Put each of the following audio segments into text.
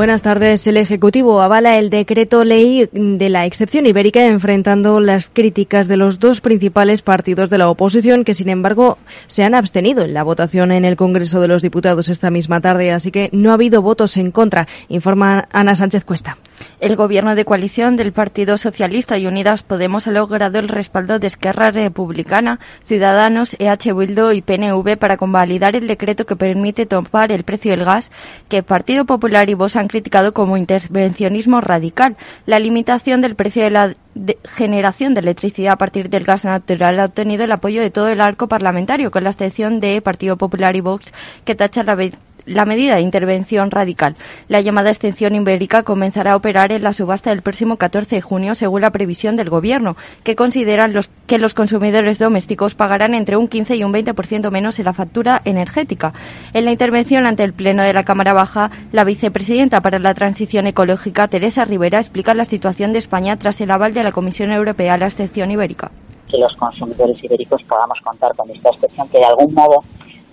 Buenas tardes. El Ejecutivo avala el decreto ley de la excepción ibérica enfrentando las críticas de los dos principales partidos de la oposición que, sin embargo, se han abstenido en la votación en el Congreso de los Diputados esta misma tarde. Así que no ha habido votos en contra, informa Ana Sánchez Cuesta. El gobierno de coalición del Partido Socialista y Unidas Podemos ha logrado el respaldo de Esquerra Republicana, Ciudadanos, EH Bildu y PNV para convalidar el decreto que permite topar el precio del gas que Partido Popular y Vox han criticado como intervencionismo radical. La limitación del precio de la generación de electricidad a partir del gas natural ha obtenido el apoyo de todo el arco parlamentario, con la excepción de Partido Popular y Vox, que tacha la la medida de intervención radical. La llamada extensión ibérica comenzará a operar en la subasta del próximo 14 de junio, según la previsión del Gobierno, que consideran los, que los consumidores domésticos pagarán entre un 15 y un 20% menos en la factura energética. En la intervención ante el Pleno de la Cámara Baja, la vicepresidenta para la Transición Ecológica, Teresa Rivera, explica la situación de España tras el aval de la Comisión Europea a la excepción ibérica. Que los consumidores ibéricos podamos contar con esta excepción que de algún modo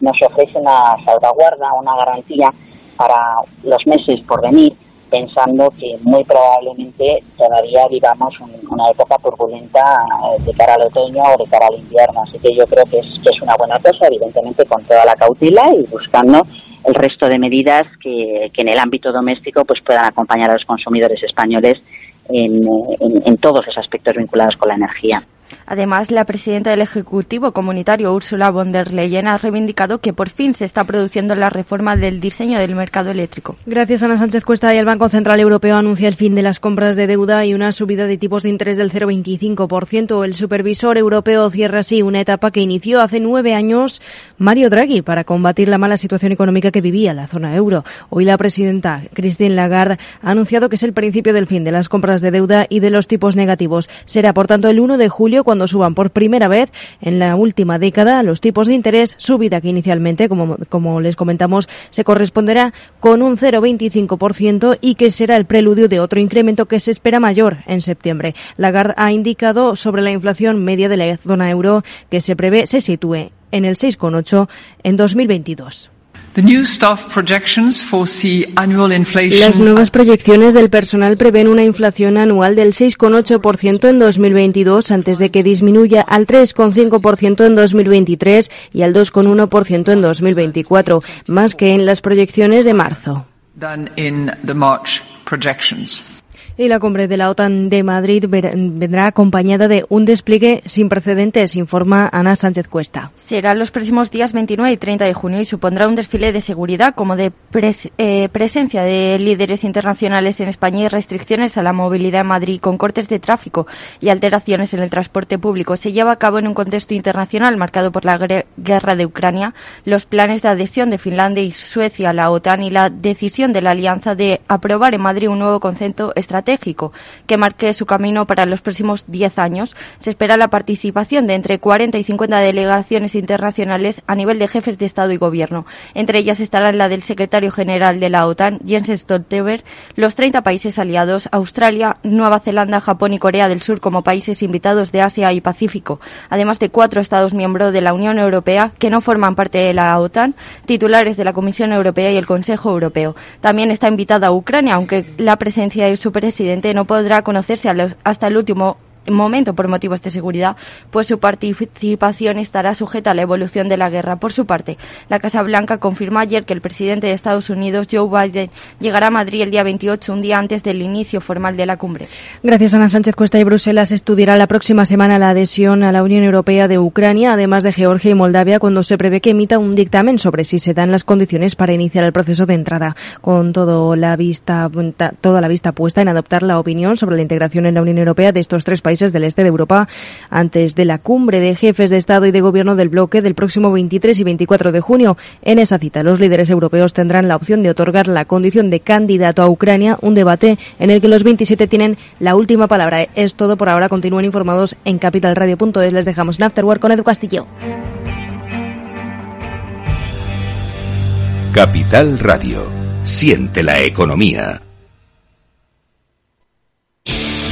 nos ofrece una salvaguarda, una garantía para los meses por venir, pensando que muy probablemente todavía vivamos una época turbulenta eh, de cara al otoño o de cara al invierno. Así que yo creo que es, que es una buena cosa, evidentemente con toda la cautela y buscando el resto de medidas que, que en el ámbito doméstico pues puedan acompañar a los consumidores españoles en, en todos esos aspectos vinculados con la energía. Además, la presidenta del Ejecutivo Comunitario, Ursula von der Leyen, ha reivindicado que por fin se está produciendo la reforma del diseño del mercado eléctrico. Gracias, Ana Sánchez Cuesta. Y el Banco Central Europeo anuncia el fin de las compras de deuda y una subida de tipos de interés del 0,25%. El supervisor europeo cierra así una etapa que inició hace nueve años Mario Draghi para combatir la mala situación económica que vivía la zona euro. Hoy la presidenta Christine Lagarde ha anunciado que es el principio del fin de las compras de deuda y de los tipos negativos. Será, por tanto, el 1 de julio cuando suban por primera vez en la última década los tipos de interés, subida que inicialmente, como, como les comentamos, se corresponderá con un 0,25% y que será el preludio de otro incremento que se espera mayor en septiembre. Lagarde ha indicado sobre la inflación media de la zona euro que se prevé se sitúe en el 6,8 en 2022. Las nuevas proyecciones del personal prevén una inflación anual del 6,8% en 2022 antes de que disminuya al 3,5% en 2023 y al 2,1% en 2024, más que en las proyecciones de marzo. Y la cumbre de la OTAN de Madrid vendrá acompañada de un despliegue sin precedentes, informa Ana Sánchez Cuesta. Será los próximos días 29 y 30 de junio y supondrá un desfile de seguridad como de eh, presencia de líderes internacionales en España y restricciones a la movilidad en Madrid con cortes de tráfico y alteraciones en el transporte público. Se lleva a cabo en un contexto internacional marcado por la guerra de Ucrania, los planes de adhesión de Finlandia y Suecia a la OTAN y la decisión de la Alianza de aprobar en Madrid un nuevo concepto estratégico estratégico que marque su camino para los próximos 10 años. Se espera la participación de entre 40 y 50 delegaciones internacionales a nivel de jefes de Estado y Gobierno. Entre ellas estarán la del secretario general de la OTAN, Jens Stoltenberg, los 30 países aliados, Australia, Nueva Zelanda, Japón y Corea del Sur como países invitados de Asia y Pacífico, además de cuatro Estados miembros de la Unión Europea que no forman parte de la OTAN, titulares de la Comisión Europea y el Consejo Europeo. También está invitada Ucrania, aunque la presencia de su presidente presidente no podrá conocerse hasta el último momento por motivos de seguridad, pues su participación estará sujeta a la evolución de la guerra. Por su parte, la Casa Blanca confirmó ayer que el presidente de Estados Unidos, Joe Biden, llegará a Madrid el día 28, un día antes del inicio formal de la cumbre. Gracias, Ana Sánchez Cuesta y Bruselas estudiará la próxima semana la adhesión a la Unión Europea de Ucrania, además de Georgia y Moldavia, cuando se prevé que emita un dictamen sobre si se dan las condiciones para iniciar el proceso de entrada, con todo la vista, toda la vista puesta en adoptar la opinión sobre la integración en la Unión Europea de estos tres países del este de Europa antes de la cumbre de jefes de Estado y de Gobierno del bloque del próximo 23 y 24 de junio. En esa cita, los líderes europeos tendrán la opción de otorgar la condición de candidato a Ucrania, un debate en el que los 27 tienen la última palabra. Es todo por ahora. Continúen informados en capitalradio.es. Les dejamos en Afterwork con Edu Castillo. Capital Radio. Siente la economía.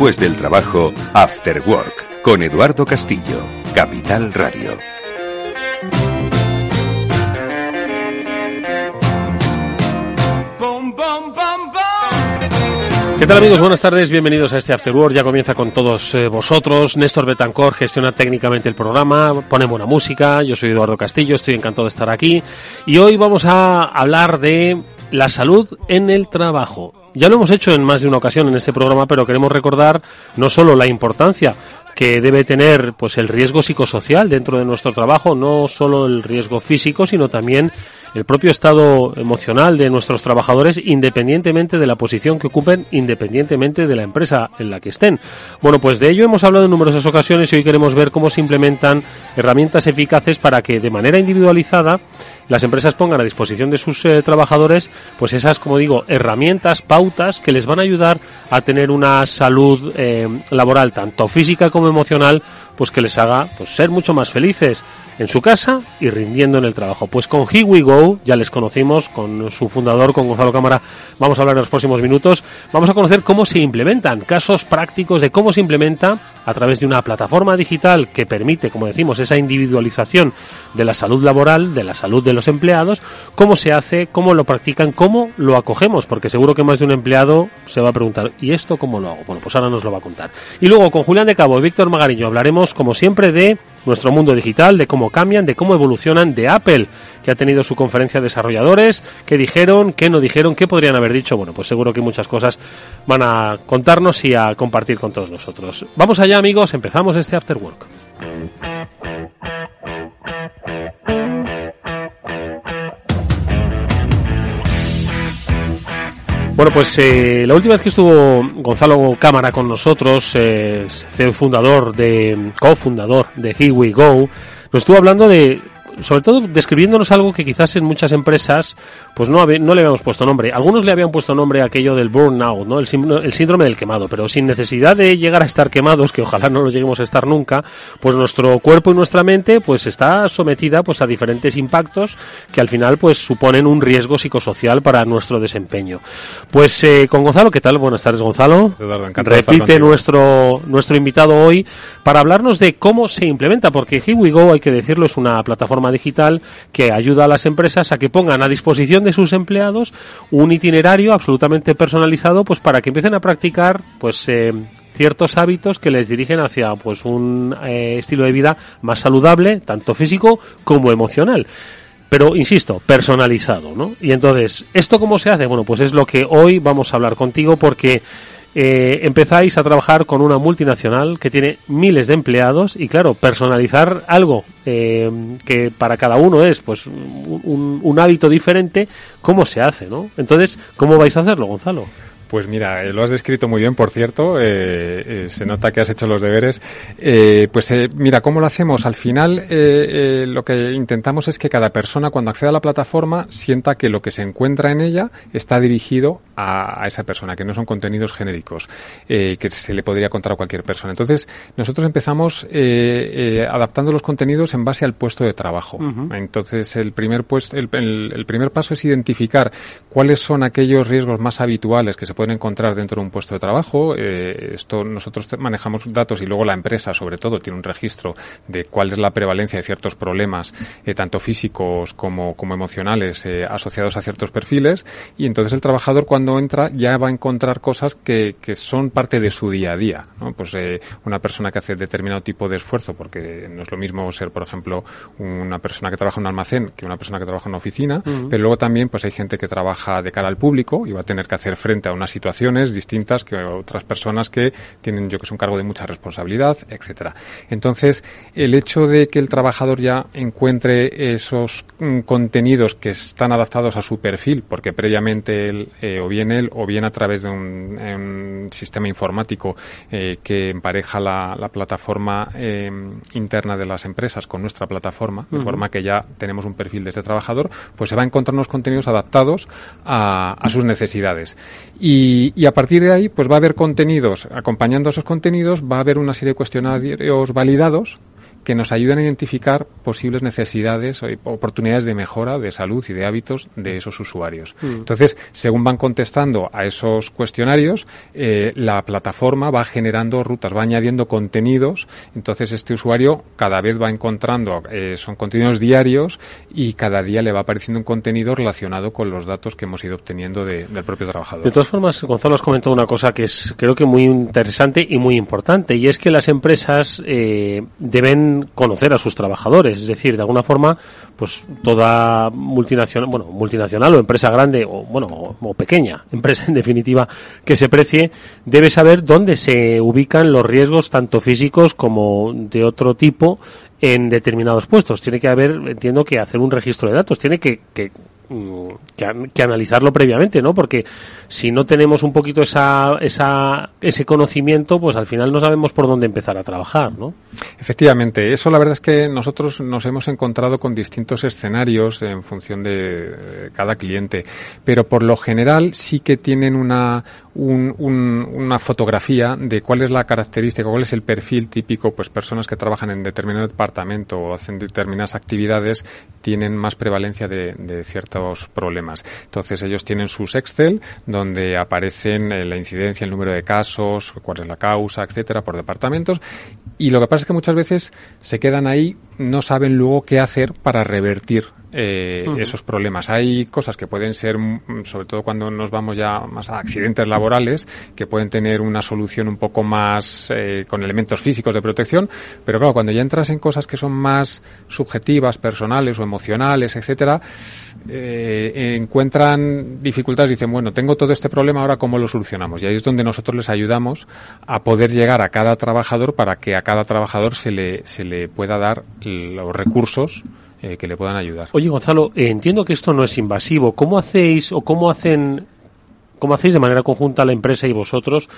Después del trabajo, After Work, con Eduardo Castillo, Capital Radio. ¿Qué tal amigos? Buenas tardes, bienvenidos a este After Work. Ya comienza con todos eh, vosotros. Néstor Betancor gestiona técnicamente el programa, pone buena música. Yo soy Eduardo Castillo, estoy encantado de estar aquí. Y hoy vamos a hablar de la salud en el trabajo. Ya lo hemos hecho en más de una ocasión en este programa, pero queremos recordar no solo la importancia que debe tener pues el riesgo psicosocial dentro de nuestro trabajo, no solo el riesgo físico, sino también el propio estado emocional de nuestros trabajadores independientemente de la posición que ocupen, independientemente de la empresa en la que estén. Bueno, pues de ello hemos hablado en numerosas ocasiones y hoy queremos ver cómo se implementan herramientas eficaces para que de manera individualizada las empresas pongan a disposición de sus eh, trabajadores pues esas, como digo, herramientas, pautas que les van a ayudar a tener una salud eh, laboral tanto física como emocional pues que les haga pues ser mucho más felices en su casa y rindiendo en el trabajo. Pues con Here We Go, ya les conocimos, con su fundador, con Gonzalo Cámara, vamos a hablar en los próximos minutos. Vamos a conocer cómo se implementan, casos prácticos de cómo se implementa a través de una plataforma digital que permite, como decimos, esa individualización de la salud laboral, de la salud de los empleados, cómo se hace, cómo lo practican, cómo lo acogemos, porque seguro que más de un empleado se va a preguntar, ¿y esto cómo lo hago? Bueno, pues ahora nos lo va a contar. Y luego con Julián de Cabo y Víctor Magariño hablaremos, como siempre, de nuestro mundo digital, de cómo cambian, de cómo evolucionan, de Apple, ha tenido su conferencia de desarrolladores, qué dijeron, qué no dijeron, qué podrían haber dicho. Bueno, pues seguro que muchas cosas van a contarnos y a compartir con todos nosotros. Vamos allá, amigos, empezamos este After Work. Bueno, pues eh, la última vez que estuvo Gonzalo Cámara con nosotros, eh, fundador de, cofundador de Here We Go, nos estuvo hablando de sobre todo describiéndonos algo que quizás en muchas empresas pues no, no le habíamos puesto nombre. Algunos le habían puesto nombre a aquello del burnout, ¿no? El, el, síndrome del quemado, pero sin necesidad de llegar a estar quemados, que ojalá no lo lleguemos a estar nunca, pues nuestro cuerpo y nuestra mente pues está sometida pues a diferentes impactos que al final pues suponen un riesgo psicosocial para nuestro desempeño. Pues eh, con Gonzalo, ¿qué tal? Buenas tardes, Gonzalo. Repite nuestro nuestro invitado hoy para hablarnos de cómo se implementa, porque Here We Go, hay que decirlo, es una plataforma digital que ayuda a las empresas a que pongan a disposición de sus empleados un itinerario absolutamente personalizado pues para que empiecen a practicar pues eh, ciertos hábitos que les dirigen hacia pues un eh, estilo de vida más saludable tanto físico como emocional pero insisto, personalizado, ¿no? Y entonces, ¿esto cómo se hace? Bueno, pues es lo que hoy vamos a hablar contigo porque eh, empezáis a trabajar con una multinacional que tiene miles de empleados y claro, personalizar algo eh, que para cada uno es pues un, un, hábito diferente, ¿cómo se hace? ¿no? Entonces, ¿cómo vais a hacerlo, Gonzalo? Pues mira, lo has descrito muy bien, por cierto. se nota que has hecho los deberes. pues mira, ¿cómo lo hacemos? Al final, lo que intentamos es que cada persona, cuando acceda a la plataforma, sienta que lo que se encuentra en ella está dirigido a, esa persona, que no son contenidos genéricos, que se le podría contar a cualquier persona. Entonces, nosotros empezamos adaptando los contenidos en base al puesto de trabajo. Entonces, el primer, pues, el, el, primer paso es identificar cuáles son aquellos riesgos más habituales que se pueden encontrar dentro de un puesto de trabajo. Eh, esto nosotros manejamos datos y luego la empresa, sobre todo, tiene un registro de cuál es la prevalencia de ciertos problemas, eh, tanto físicos como, como emocionales, eh, asociados a ciertos perfiles. Y entonces el trabajador, cuando entra, ya va a encontrar cosas que, que son parte de su día a día. ¿no? Pues una persona que hace determinado tipo de esfuerzo, porque no es lo mismo ser, por ejemplo, una persona que trabaja en un almacén que una persona que trabaja en una oficina, pero luego también pues hay gente que trabaja de cara al público y va a tener que hacer frente a situaciones distintas que otras personas que tienen yo que es un cargo de mucha responsabilidad, etcétera. Entonces, el hecho de que el trabajador ya encuentre esos mm, contenidos que están adaptados a su perfil, porque previamente él, eh, o bien él, o bien a través de un, sistema informático eh, que empareja la, plataforma eh, interna de las empresas con nuestra plataforma, de forma que ya tenemos un perfil de este trabajador, pues se va a encontrar unos contenidos adaptados a, sus necesidades. Y, y, a partir de ahí, pues va a haber contenidos, acompañando esos contenidos, va a haber una serie de cuestionarios validados que nos ayudan a identificar posibles necesidades o oportunidades de mejora de salud y de hábitos de esos usuarios. Mm. Entonces, según van contestando a esos cuestionarios, eh, la plataforma va generando rutas, va añadiendo contenidos. Entonces, este usuario cada vez va encontrando, eh, son contenidos diarios y cada día le va apareciendo un contenido relacionado con los datos que hemos ido obteniendo del propio trabajador. De todas formas, Gonzalo has comentado una cosa que es creo que muy interesante y muy importante y es que las empresas eh, deben conocer a sus trabajadores. Es decir, de alguna forma, pues toda multinacional, bueno, multinacional o empresa grande o, bueno, o, pequeña, empresa en definitiva que se precie, debe saber dónde se ubican los riesgos tanto físicos como de otro tipo en determinados puestos. Tiene que haber, entiendo que hacer un registro de datos, tiene que, que Mm, que, analizarlo previamente, ¿no? Porque si no tenemos un poquito esa, esa, ese conocimiento, pues al final no sabemos por dónde empezar a trabajar, ¿no? Efectivamente, eso la verdad es que nosotros nos hemos encontrado con distintos escenarios en función de cada cliente, pero por lo general sí que tienen una, una fotografía de cuál es la característica, cuál es el perfil típico, pues personas que trabajan en determinado departamento o hacen determinadas actividades tienen más prevalencia de, de ciertos problemas. Entonces ellos tienen sus Excel donde aparecen eh, la incidencia, el número de casos, cuál es la causa, etcétera, por departamentos. Y lo que pasa es que muchas veces se quedan ahí, no saben luego qué hacer para revertir eh, esos problemas. Hay cosas que pueden ser, mm, sobre todo cuando nos vamos ya más a accidentes laborales, que pueden tener una solución un poco más eh, con elementos físicos de protección, pero claro, cuando ya entras en cosas que son más subjetivas, personales o emocionales, etcétera, eh, encuentran dificultades dicen, bueno, tengo todo este problema, ahora cómo lo solucionamos. Y ahí es donde nosotros les ayudamos a poder llegar a cada trabajador para que a cada trabajador se le, se le pueda dar los recursos eh, que le puedan ayudar. Oye, Gonzalo, entiendo que esto no es invasivo. ¿Cómo hacéis o cómo hacen, cómo hacéis de manera conjunta la empresa y vosotros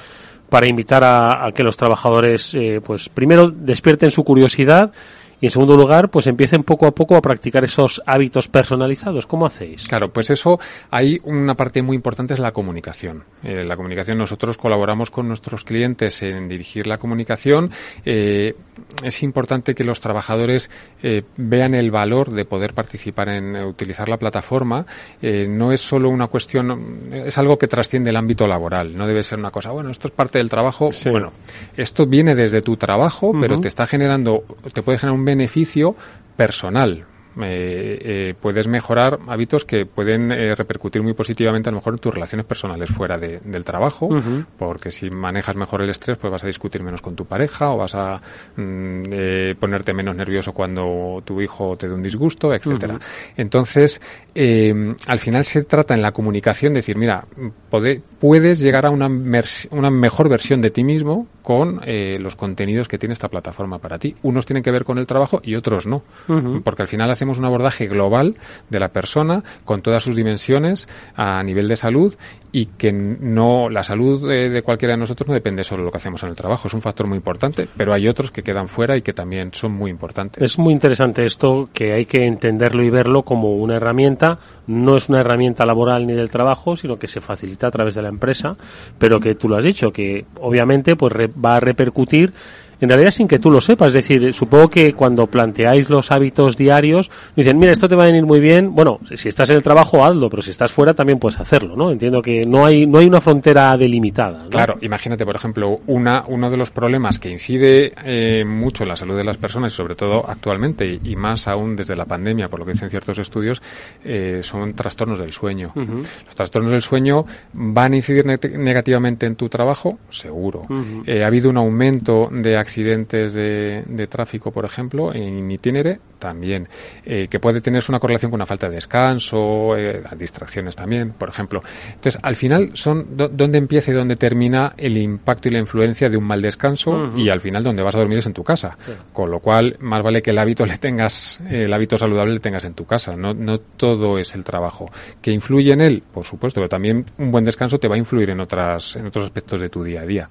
para invitar a, que los trabajadores, eh, pues primero despierten su curiosidad y en segundo lugar, pues empiecen poco a poco a practicar esos hábitos personalizados. ¿Cómo hacéis? Claro, pues eso, hay una parte muy importante es la comunicación. Eh, la comunicación, nosotros colaboramos con nuestros clientes en dirigir la comunicación. Eh, es importante que los trabajadores eh, vean el valor de poder participar en utilizar la plataforma. no es solo una cuestión, es algo que trasciende el ámbito laboral. No debe ser una cosa, bueno, esto es parte del trabajo. Bueno, esto viene desde tu trabajo, pero te está generando, te puede generar un beneficio personal, eh, eh, puedes mejorar hábitos que pueden eh, repercutir muy positivamente a lo mejor en tus relaciones personales fuera del trabajo, porque si manejas mejor el estrés, pues vas a discutir menos con tu pareja o vas a mm, ponerte menos nervioso cuando tu hijo te dé un disgusto, etcétera. Entonces, al final se trata en la comunicación de decir, mira, puedes llegar a una, una mejor versión de ti mismo con los contenidos que tiene esta plataforma para ti. Unos tienen que ver con el trabajo y otros no, porque al final hacemos un abordaje global de la persona con todas sus dimensiones a nivel de salud y que no la salud de, cualquiera de nosotros no depende solo de lo que hacemos en el trabajo. Es un factor muy importante, pero hay otros que quedan fuera y que también son muy importantes. Es muy interesante esto, que hay que entenderlo y verlo como una herramienta. No es una herramienta laboral ni del trabajo, sino que se facilita a través de la empresa, pero que tú lo has dicho, que obviamente pues va a repercutir en realidad sin que tú lo sepas. Es decir, supongo que cuando planteáis los hábitos diarios, dicen, mira, esto te va a venir muy bien. Bueno, si estás en el trabajo, hazlo, pero si estás fuera también puedes hacerlo, ¿no? Entiendo que no hay, no hay una frontera delimitada. Claro, imagínate, por ejemplo, una, uno de los problemas que incide eh, mucho en la salud de las personas, y sobre todo actualmente, y, más aún desde la pandemia, por lo que dicen ciertos estudios, eh, son trastornos del sueño. Los trastornos del sueño van a incidir negativamente en tu trabajo, seguro. Eh, ha habido un aumento de accidentes accidentes de, de tráfico, por ejemplo, en itinere, también, eh, que puede tener una correlación con una falta de descanso, eh, distracciones también, por ejemplo. Entonces, al final, son dónde empieza y dónde termina el impacto y la influencia de un mal descanso y al final donde vas a dormir es en tu casa. Con lo cual, más vale que el hábito le tengas, el hábito saludable le tengas en tu casa. No, no todo es el trabajo. ¿Que influye en él? Por supuesto, pero también un buen descanso te va a influir en otras, en otros aspectos de tu día a día.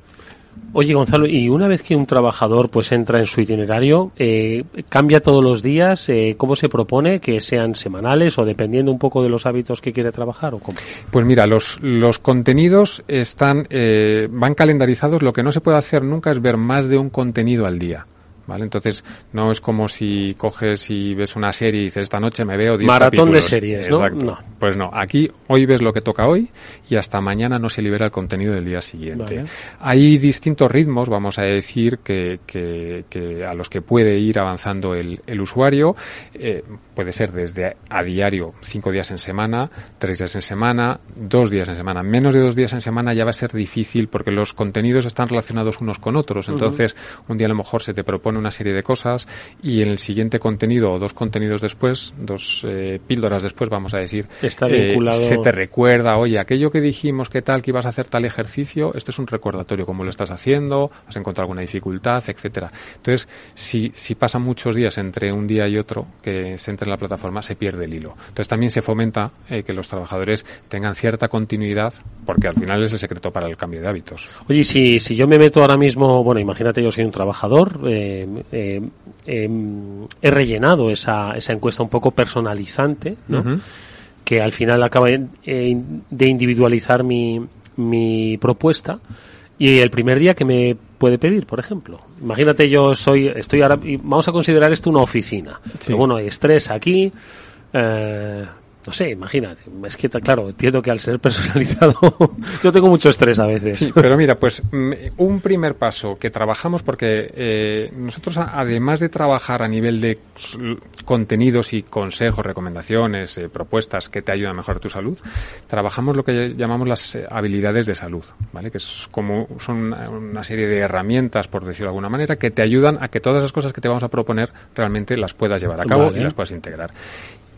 Oye, Gonzalo, y una vez que un trabajador pues entra en su itinerario, eh, ¿cambia todos los días? Eh, ¿Cómo se propone? ¿Que sean semanales o dependiendo un poco de los hábitos que quiere trabajar? o cómo? Pues mira, los, los contenidos están, eh, van calendarizados. Lo que no se puede hacer nunca es ver más de un contenido al día. ¿Vale? Entonces, no es como si coges y ves una serie y dices, esta noche me veo 10 Maratón de series, ¿no? Exacto. Pues no, aquí hoy ves lo que toca hoy y hasta mañana no se libera el contenido del día siguiente. Hay distintos ritmos, vamos a decir, que, que, que, a los que puede ir avanzando el, el usuario. Eh, puede ser desde a diario, cinco días en semana, tres días en semana, dos días en semana. Menos de dos días en semana ya va a ser difícil porque los contenidos están relacionados unos con otros. Entonces, un día a lo mejor se te propone una serie de cosas y en el siguiente contenido o dos contenidos después, dos eh, píldoras después, vamos a decir, Está eh, vinculado... se te recuerda, oye, aquello que dijimos que tal, que ibas a hacer tal ejercicio, este es un recordatorio, cómo lo estás haciendo, has encontrado alguna dificultad, etcétera. Entonces, si, si pasan muchos días entre un día y otro que se entre en la plataforma, se pierde el hilo. Entonces, también se fomenta eh, que los trabajadores tengan cierta continuidad, porque al final es el secreto para el cambio de hábitos. Oye, si, si yo me meto ahora mismo, bueno, imagínate yo soy un trabajador, eh, eh, em, he rellenado esa, esa encuesta un poco personalizante, que al final acaba de individualizar mi, mi propuesta. Y el primer día que me puede pedir, por ejemplo. Imagínate, yo soy, estoy ahora, vamos a considerar esto una oficina. bueno, hay estrés aquí, eh, no sé, imagínate. Es que, claro, entiendo que al ser personalizado yo tengo mucho estrés a veces. Sí, pero mira, pues mm, un primer paso que trabajamos porque eh, nosotros, además de trabajar a nivel de contenidos y consejos, recomendaciones, eh, propuestas que te ayudan a mejorar tu salud, trabajamos lo que llamamos las eh, habilidades de salud, ¿vale? Que es como son una serie de herramientas, por decirlo de alguna manera, que te ayudan a que todas las cosas que te vamos a proponer realmente las puedas llevar a cabo y las puedas integrar.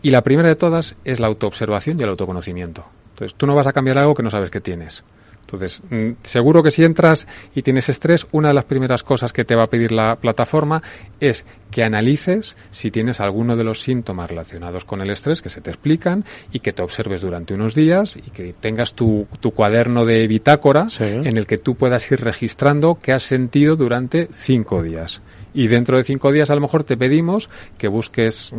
Y la primera de todas es la autoobservación y el autoconocimiento. Entonces, tú no vas a cambiar algo que no sabes que tienes. Entonces, mm, seguro que si entras y tienes estrés, una de las primeras cosas que te va a pedir la plataforma es que analices si tienes alguno de los síntomas relacionados con el estrés que se te explican y que te observes durante unos días y que tengas tu, tu cuaderno de bitácora en el que tú puedas ir registrando qué has sentido durante cinco días y dentro de cinco días a lo mejor te pedimos que busques,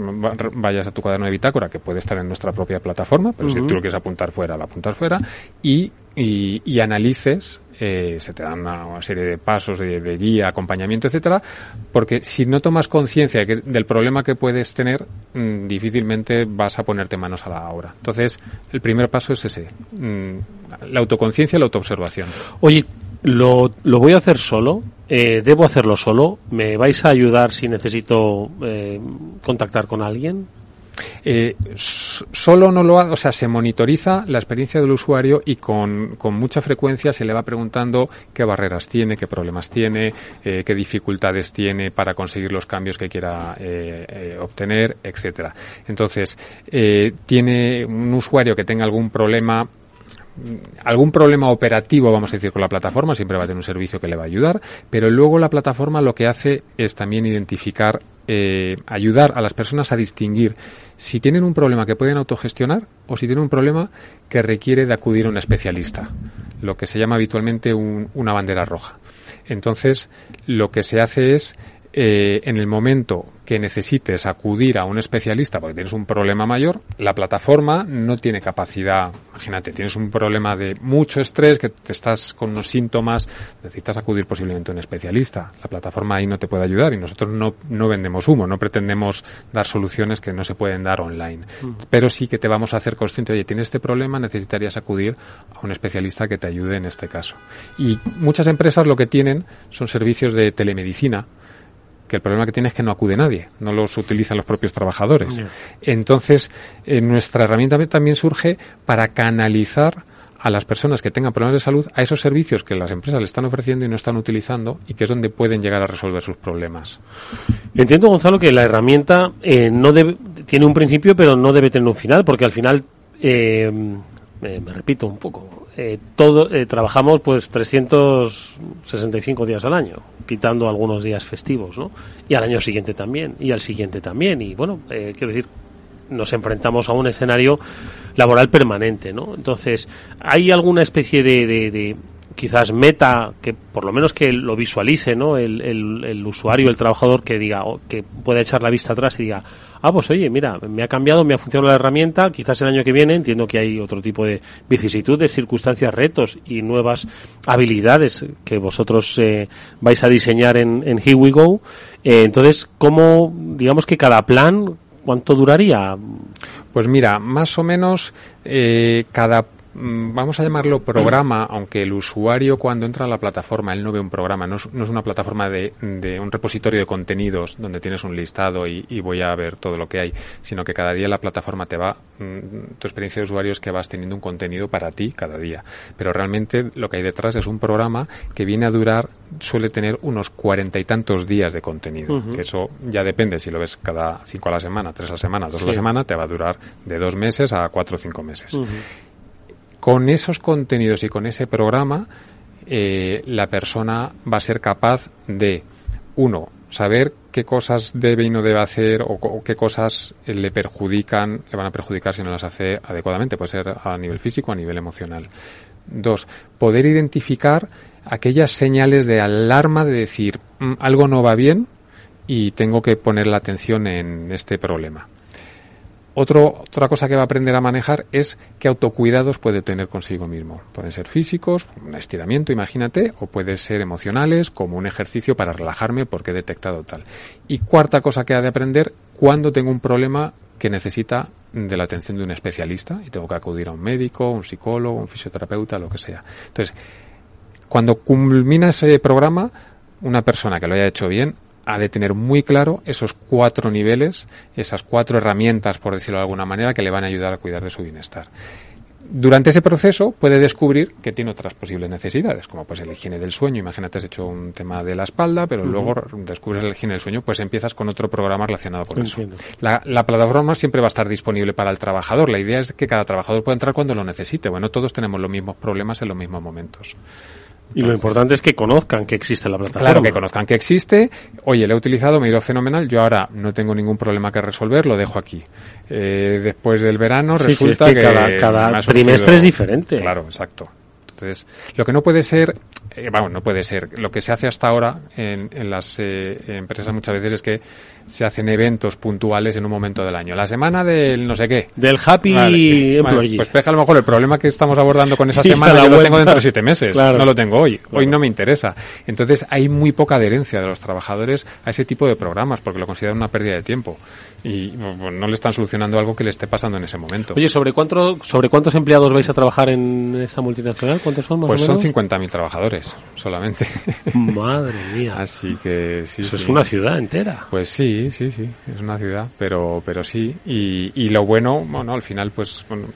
vayas a tu cuaderno de bitácora, que puede estar en nuestra propia plataforma, pero si tú lo quieres apuntar fuera, lo apuntas fuera, y, y, analices eh, se te dan una, serie de pasos de, guía, acompañamiento, etcétera, porque si no tomas conciencia del problema que puedes tener, mm, difícilmente vas a ponerte manos a la obra. Entonces, el primer paso es ese, mm, la autoconciencia y la autoobservación. Oye, lo, lo voy a hacer solo, eh, ¿Debo hacerlo solo? ¿Me vais a ayudar si necesito eh, contactar con alguien? Eh, solo no lo ha, o sea, se monitoriza la experiencia del usuario y con, con, mucha frecuencia se le va preguntando qué barreras tiene, qué problemas tiene, eh, qué dificultades tiene para conseguir los cambios que quiera eh, obtener, etcétera. Entonces, tiene un usuario que tenga algún problema algún problema operativo, vamos a decir, con la plataforma, siempre va a tener un servicio que le va a ayudar, pero luego la plataforma lo que hace es también identificar, eh, ayudar a las personas a distinguir si tienen un problema que pueden autogestionar o si tienen un problema que requiere de acudir a un especialista, lo que se llama habitualmente una bandera roja. Entonces, lo que se hace es eh, en el momento que necesites acudir a un especialista porque tienes un problema mayor, la plataforma no tiene capacidad. Imagínate, tienes un problema de mucho estrés, que te estás con unos síntomas, necesitas acudir posiblemente a un especialista. La plataforma ahí no te puede ayudar y nosotros no, no vendemos humo, no pretendemos dar soluciones que no se pueden dar online. Pero sí que te vamos a hacer consciente, oye, tienes este problema, necesitarías acudir a un especialista que te ayude en este caso. Y muchas empresas lo que tienen son servicios de telemedicina que el problema que tiene es que no acude nadie, no los utilizan los propios trabajadores. Entonces, eh, nuestra herramienta también surge para canalizar a las personas que tengan problemas de salud a esos servicios que las empresas le están ofreciendo y no están utilizando y que es donde pueden llegar a resolver sus problemas. Entiendo, Gonzalo, que la herramienta eh, no debe, tiene un principio, pero no debe tener un final, porque al final, eh, me repito un poco, eh, todo, eh, trabajamos pues 365 días al año, quitando algunos días festivos, ¿no? Y al año siguiente también, y al siguiente también, y bueno, eh, quiero decir, nos enfrentamos a un escenario laboral permanente, ¿no? Entonces, ¿hay alguna especie de, de, quizás meta que por lo menos que lo visualice, ¿no? El, el, el usuario, el trabajador que diga, que pueda echar la vista atrás y diga, ah, pues oye, mira, me ha cambiado, me ha funcionado la herramienta, quizás el año que viene entiendo que hay otro tipo de vicisitudes, circunstancias, retos y nuevas habilidades que vosotros eh, vais a diseñar en, en Here We Go. Eh, entonces, ¿cómo, digamos que cada plan, cuánto duraría? Pues mira, más o menos eh, cada vamos a llamarlo programa, aunque el usuario cuando entra a la plataforma, él no ve un programa, no es, una plataforma de, un repositorio de contenidos donde tienes un listado y, voy a ver todo lo que hay, sino que cada día la plataforma te va, mm, tu experiencia de usuario es que vas teniendo un contenido para ti cada día. Pero realmente lo que hay detrás es un programa que viene a durar, suele tener unos cuarenta y tantos días de contenido, que eso ya depende, si lo ves cada cinco a la semana, tres a la semana, dos a la semana, te va a durar de dos meses a cuatro o cinco meses. Con esos contenidos y con ese programa, eh, la persona va a ser capaz de, uno, saber qué cosas debe y no debe hacer o, qué cosas le perjudican, le van a perjudicar si no las hace adecuadamente, puede ser a nivel físico o a nivel emocional. Dos, poder identificar aquellas señales de alarma de decir mm, algo no va bien y tengo que poner la atención en este problema otra cosa que va a aprender a manejar es qué autocuidados puede tener consigo mismo. Pueden ser físicos, un estiramiento, imagínate, o pueden ser emocionales, como un ejercicio para relajarme porque he detectado tal. Y cuarta cosa que ha de aprender, cuando tengo un problema que necesita de la atención de un especialista y tengo que acudir a un médico, un psicólogo, un fisioterapeuta, lo que sea. Entonces, cuando culmina ese programa, una persona que lo haya hecho bien ha de tener muy claro esos cuatro niveles, esas cuatro herramientas, por decirlo de alguna manera, que le van a ayudar a cuidar de su bienestar. Durante ese proceso puede descubrir que tiene otras posibles necesidades, como pues el higiene del sueño. Imagínate, has hecho un tema de la espalda, pero luego descubres el higiene del sueño, pues empiezas con otro programa relacionado con eso. La, la, plataforma siempre va a estar disponible para el trabajador. La idea es que cada trabajador pueda entrar cuando lo necesite. Bueno, todos tenemos los mismos problemas en los mismos momentos y lo importante es que conozcan que existe la plataforma. Claro, que conozcan que existe. Oye, le he utilizado, me ha ido fenomenal. Yo ahora no tengo ningún problema que resolver, lo dejo aquí. Eh, después del verano resulta que, cada, cada trimestre es diferente. Claro, exacto. Entonces, lo que no puede ser, eh, vamos, no puede ser, lo que se hace hasta ahora en, en las eh, empresas muchas veces es que se hacen eventos puntuales en un momento del año. La semana del no sé qué. Del Happy Employee. pues deja a lo mejor el problema que estamos abordando con esa semana yo lo tengo dentro de siete meses. No lo tengo hoy. Hoy no me interesa. Entonces hay muy poca adherencia de los trabajadores a ese tipo de programas porque lo consideran una pérdida de tiempo y no le están solucionando algo que le esté pasando en ese momento. Oye, ¿sobre, cuánto, ¿sobre cuántos empleados vais a trabajar en esta multinacional? ¿Cuántos son más Pues o son menos? 50.000 trabajadores solamente. Madre mía. Así que sí. Eso sí. es una ciudad entera. Pues sí, sí, sí, es una ciudad, pero, pero sí. Y, y lo bueno, bueno, al final, pues, bueno,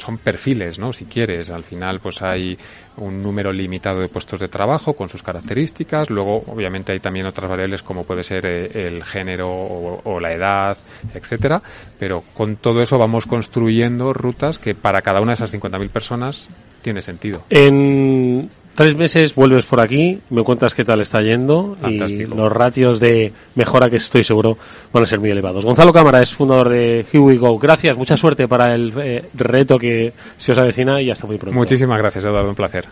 son perfiles, ¿no? Si quieres, al final, pues hay un número limitado de puestos de trabajo con sus características. Luego, obviamente, hay también otras variables como puede ser eh, el género o, la edad, etcétera. Pero con todo eso vamos construyendo rutas que para cada una de esas 50.000 personas tiene sentido. En tres meses vuelves por aquí, me cuentas qué tal está yendo y Fantástico. los ratios de mejora que estoy seguro van a ser muy elevados. Gonzalo Cámara es fundador de Here We Go. Gracias, mucha suerte para el eh, reto que se os avecina y hasta muy pronto. Muchísimas gracias, Eduardo, un placer.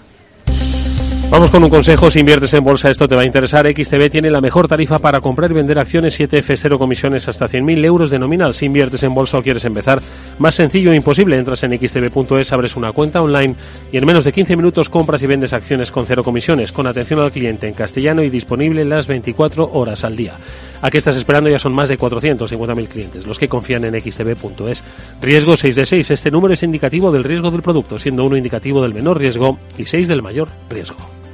Vamos con un consejo, si inviertes en bolsa esto te va a interesar. XTB tiene la mejor tarifa para comprar y vender acciones 7F, cero comisiones hasta 100.000 euros de nominal. Si inviertes en bolsa o quieres empezar, más sencillo e imposible. Entras en xtb.es, abres una cuenta online y en menos de 15 minutos compras y vendes acciones con cero comisiones, con atención al cliente en castellano y disponible las 24 horas al día. ¿A qué estás esperando? Ya son más de 450.000 clientes los que confían en xtb.es. Riesgo 6 de 6. Este número es indicativo del riesgo del producto, siendo uno indicativo del menor riesgo y 6 del mayor riesgo.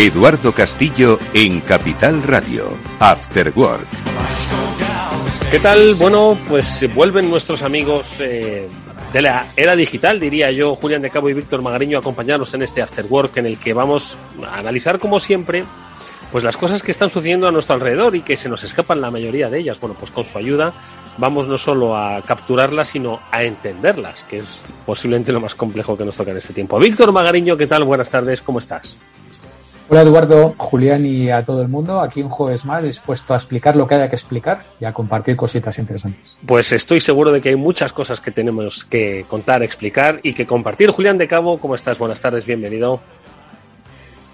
Eduardo Castillo en Capital Radio. After Work. ¿Qué tal? Bueno, pues vuelven nuestros amigos eh, de la era digital, diría yo, Julián de Cabo y Víctor Magariño, a acompañarnos en este After Work en el que vamos a analizar, como siempre, pues las cosas que están sucediendo a nuestro alrededor y que se nos escapan la mayoría de ellas. Bueno, pues con su ayuda vamos no solo a capturarlas, sino a entenderlas, que es posiblemente lo más complejo que nos toca en este tiempo. Víctor Magariño, ¿qué tal? Buenas tardes, ¿cómo estás? Hola Eduardo, Julián y a todo el mundo. Aquí un jueves más dispuesto a explicar lo que haya que explicar y a compartir cositas interesantes. Pues estoy seguro de que hay muchas cosas que tenemos que contar, explicar y que compartir. Julián de Cabo, ¿cómo estás? Buenas tardes, bienvenido.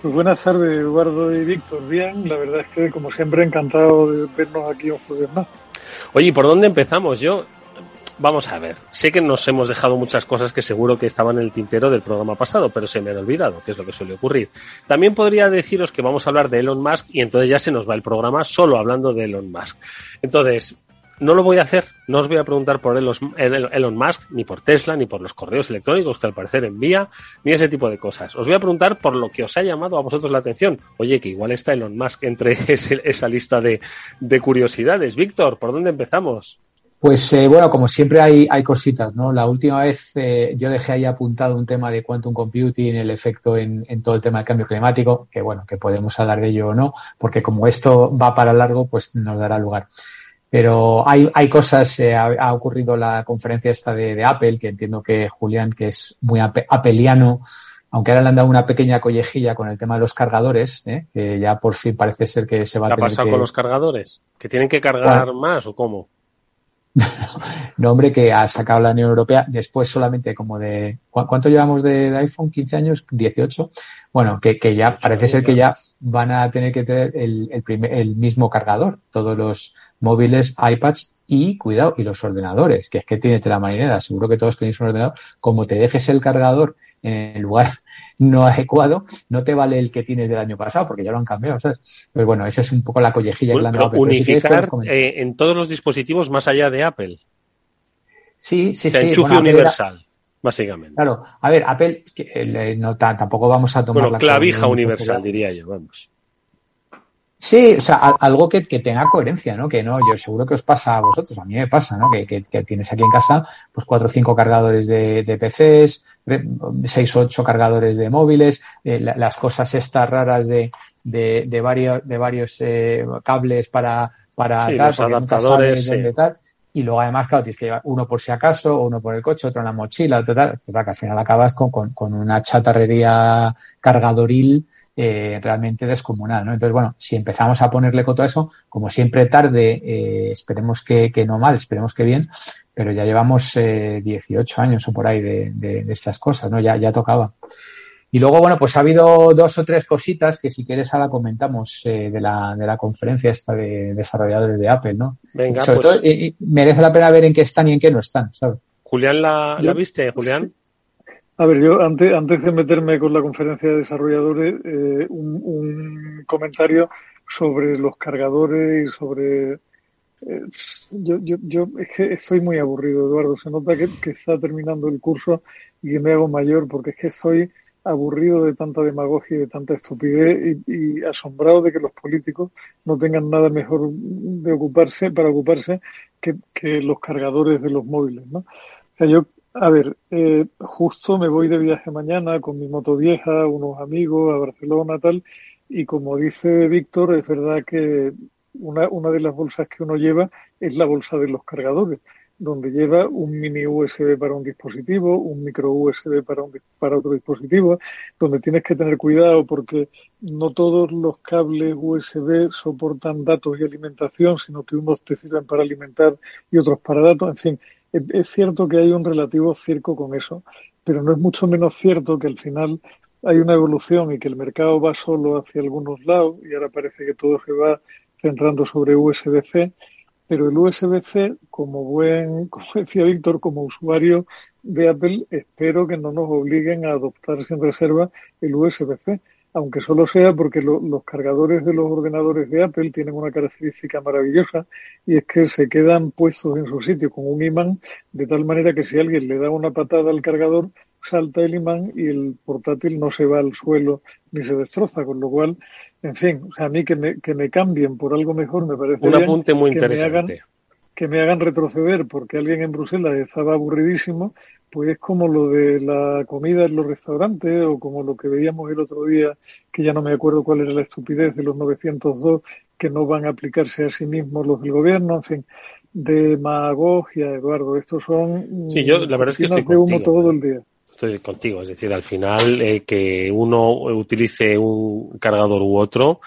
Pues buenas tardes, Eduardo y Víctor. Bien, la verdad es que, como siempre, encantado de vernos aquí un jueves más. Oye, ¿y ¿por dónde empezamos? Yo, vamos a ver, sé que nos hemos dejado muchas cosas que seguro que estaban en el tintero del programa pasado, pero se me han olvidado, que es lo que suele ocurrir. También podría deciros que vamos a hablar de Elon Musk y entonces ya se nos va el programa solo hablando de Elon Musk. Entonces, no lo voy a hacer, no os voy a preguntar por Elon, Elon Musk, ni por Tesla, ni por los correos electrónicos que al parecer envía, ni ese tipo de cosas. Os voy a preguntar por lo que os ha llamado a vosotros la atención. Oye, que igual está Elon Musk entre esa lista de curiosidades. Víctor, ¿por dónde empezamos? Pues eh, bueno, como siempre hay, hay cositas, ¿no? La última vez eh, yo dejé ahí apuntado un tema de quantum computing, el efecto en, en, todo el tema del cambio climático, que bueno, que podemos hablar de ello o no, porque como esto va para largo, pues nos dará lugar. Pero hay, hay cosas, eh, ha, ha, ocurrido la conferencia esta de, de, Apple, que entiendo que Julián, que es muy apeliano, aunque ahora le han dado una pequeña collejilla con el tema de los cargadores, ¿eh? que ya por fin parece ser que se va a tener ¿Qué ha pasado con los cargadores? ¿Que tienen que cargar bueno, más o cómo? no, hombre, que ha sacado la Unión Europea después solamente como de... ¿Cuánto llevamos de, de iPhone? ¿15 años? ¿18? Bueno, que, que ya parece ser que ya van a tener que tener el, el, primer, el mismo cargador, todos los móviles, iPads y, cuidado, y los ordenadores, que es que tiene la marinera, seguro que todos tenéis un ordenador, como te dejes el cargador en el lugar no adecuado, no te vale el que tienes del año pasado, porque ya lo han cambiado, ¿sabes? Pues bueno, esa es un poco la collejilla que le han dado. Pero unificar si eh, en todos los dispositivos más allá de Apple. Sí, sí, sí. enchufe bueno, universal, era... básicamente. Claro, a ver, Apple, eh, no, tampoco vamos a tomar bueno, la clavija universal, diría yo, vamos. Sí, o sea, algo que, que, tenga coherencia, ¿no? Que no, yo seguro que os pasa a vosotros, a mí me pasa, ¿no? Que, que, que tienes aquí en casa, pues cuatro o cinco cargadores de, de PCs, seis o ocho cargadores de móviles, eh, la, las cosas estas raras de, de, de varios, de varios eh, cables para, para sí, tal, los adaptadores, sí. dónde, tal. Y luego además, claro, tienes que llevar uno por si acaso, uno por el coche, otro en la mochila, total, total que al final acabas con, con, con una chatarrería cargadoril eh, realmente descomunal, ¿no? Entonces, bueno, si empezamos a ponerle coto a eso, como siempre tarde, eh, esperemos que, que, no mal, esperemos que bien, pero ya llevamos eh, 18 años o por ahí de, de, de, estas cosas, ¿no? Ya, ya tocaba. Y luego, bueno, pues ha habido dos o tres cositas que si quieres ahora comentamos eh, de, la, de la conferencia esta de desarrolladores de Apple, ¿no? Venga, Sobre pues... todo, eh, merece la pena ver en qué están y en qué no están, ¿sabes? Julián, ¿la, ¿la viste, Julián? A ver, yo antes, antes de meterme con la conferencia de desarrolladores, eh, un, un, comentario sobre los cargadores y sobre... Eh, yo, yo, yo es que estoy muy aburrido, Eduardo. Se nota que, que, está terminando el curso y que me hago mayor porque es que estoy aburrido de tanta demagogia y de tanta estupidez y, y asombrado de que los políticos no tengan nada mejor de ocuparse para ocuparse que, que los cargadores de los móviles, ¿no? O sea, yo a ver, eh, justo me voy de viaje mañana con mi moto vieja, unos amigos a Barcelona, tal, y como dice Víctor, es verdad que una, una de las bolsas que uno lleva es la bolsa de los cargadores, donde lleva un mini USB para un dispositivo, un micro USB para, para otro dispositivo, donde tienes que tener cuidado porque no todos los cables USB soportan datos y alimentación, sino que unos te sirven para alimentar y otros para datos, en fin, es cierto que hay un relativo circo con eso, pero no es mucho menos cierto que al final hay una evolución y que el mercado va solo hacia algunos lados y ahora parece que todo se va centrando sobre USB-C, pero el USB-C, como buen, como decía Víctor, como usuario de Apple, espero que no nos obliguen a adoptar sin reserva el USB-C aunque solo sea porque lo, los cargadores de los ordenadores de Apple tienen una característica maravillosa y es que se quedan puestos en su sitio con un imán de tal manera que si alguien le da una patada al cargador salta el imán y el portátil no se va al suelo ni se destroza, con lo cual, en fin, o sea, a mí que me, que me cambien por algo mejor me parece un bien, apunte muy que interesante. Me hagan, que me hagan retroceder porque alguien en Bruselas estaba aburridísimo pues es como lo de la comida en los restaurantes o como lo que veíamos el otro día, que ya no me acuerdo cuál era la estupidez de los 902 que no van a aplicarse a sí mismos los del gobierno, en fin, demagogia, Eduardo, estos son sí, yo la verdad es que estoy de humo contigo, todo el día. Estoy contigo, es decir, al final eh, que uno utilice un cargador u otro,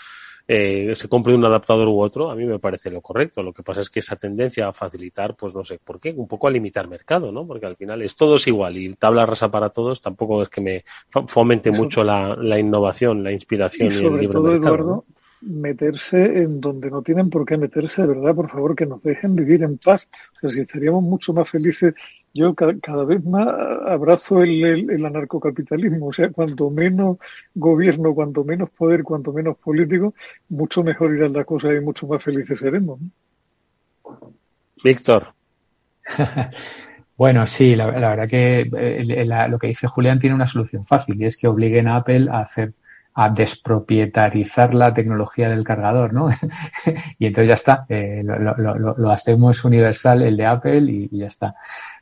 eh, se compre un adaptador u otro, a mí me parece lo correcto. Lo que pasa es que esa tendencia a facilitar, pues no sé por qué, un poco a limitar mercado, ¿no? Porque al final es todo igual y tabla rasa para todos tampoco es que me fomente Eso. mucho la, la, innovación, la inspiración y, y sobre el libre todo, mercado. Eduardo, ¿no? meterse en donde no tienen por qué meterse, de verdad, por favor, que nos dejen vivir en paz. O sea, si estaríamos mucho más felices yo cada, cada vez más abrazo el, el, el, anarcocapitalismo, o sea, cuanto menos gobierno, cuanto menos poder, cuanto menos político, mucho mejor irán las cosas y mucho más felices seremos. ¿no? Víctor. bueno, sí, la, la verdad que eh, la, lo que dice Julián tiene una solución fácil y es que obliguen a Apple a hacer a despropietarizar la tecnología del cargador, ¿no? y entonces ya está, eh, lo, hacemos universal el de Apple y, ya está.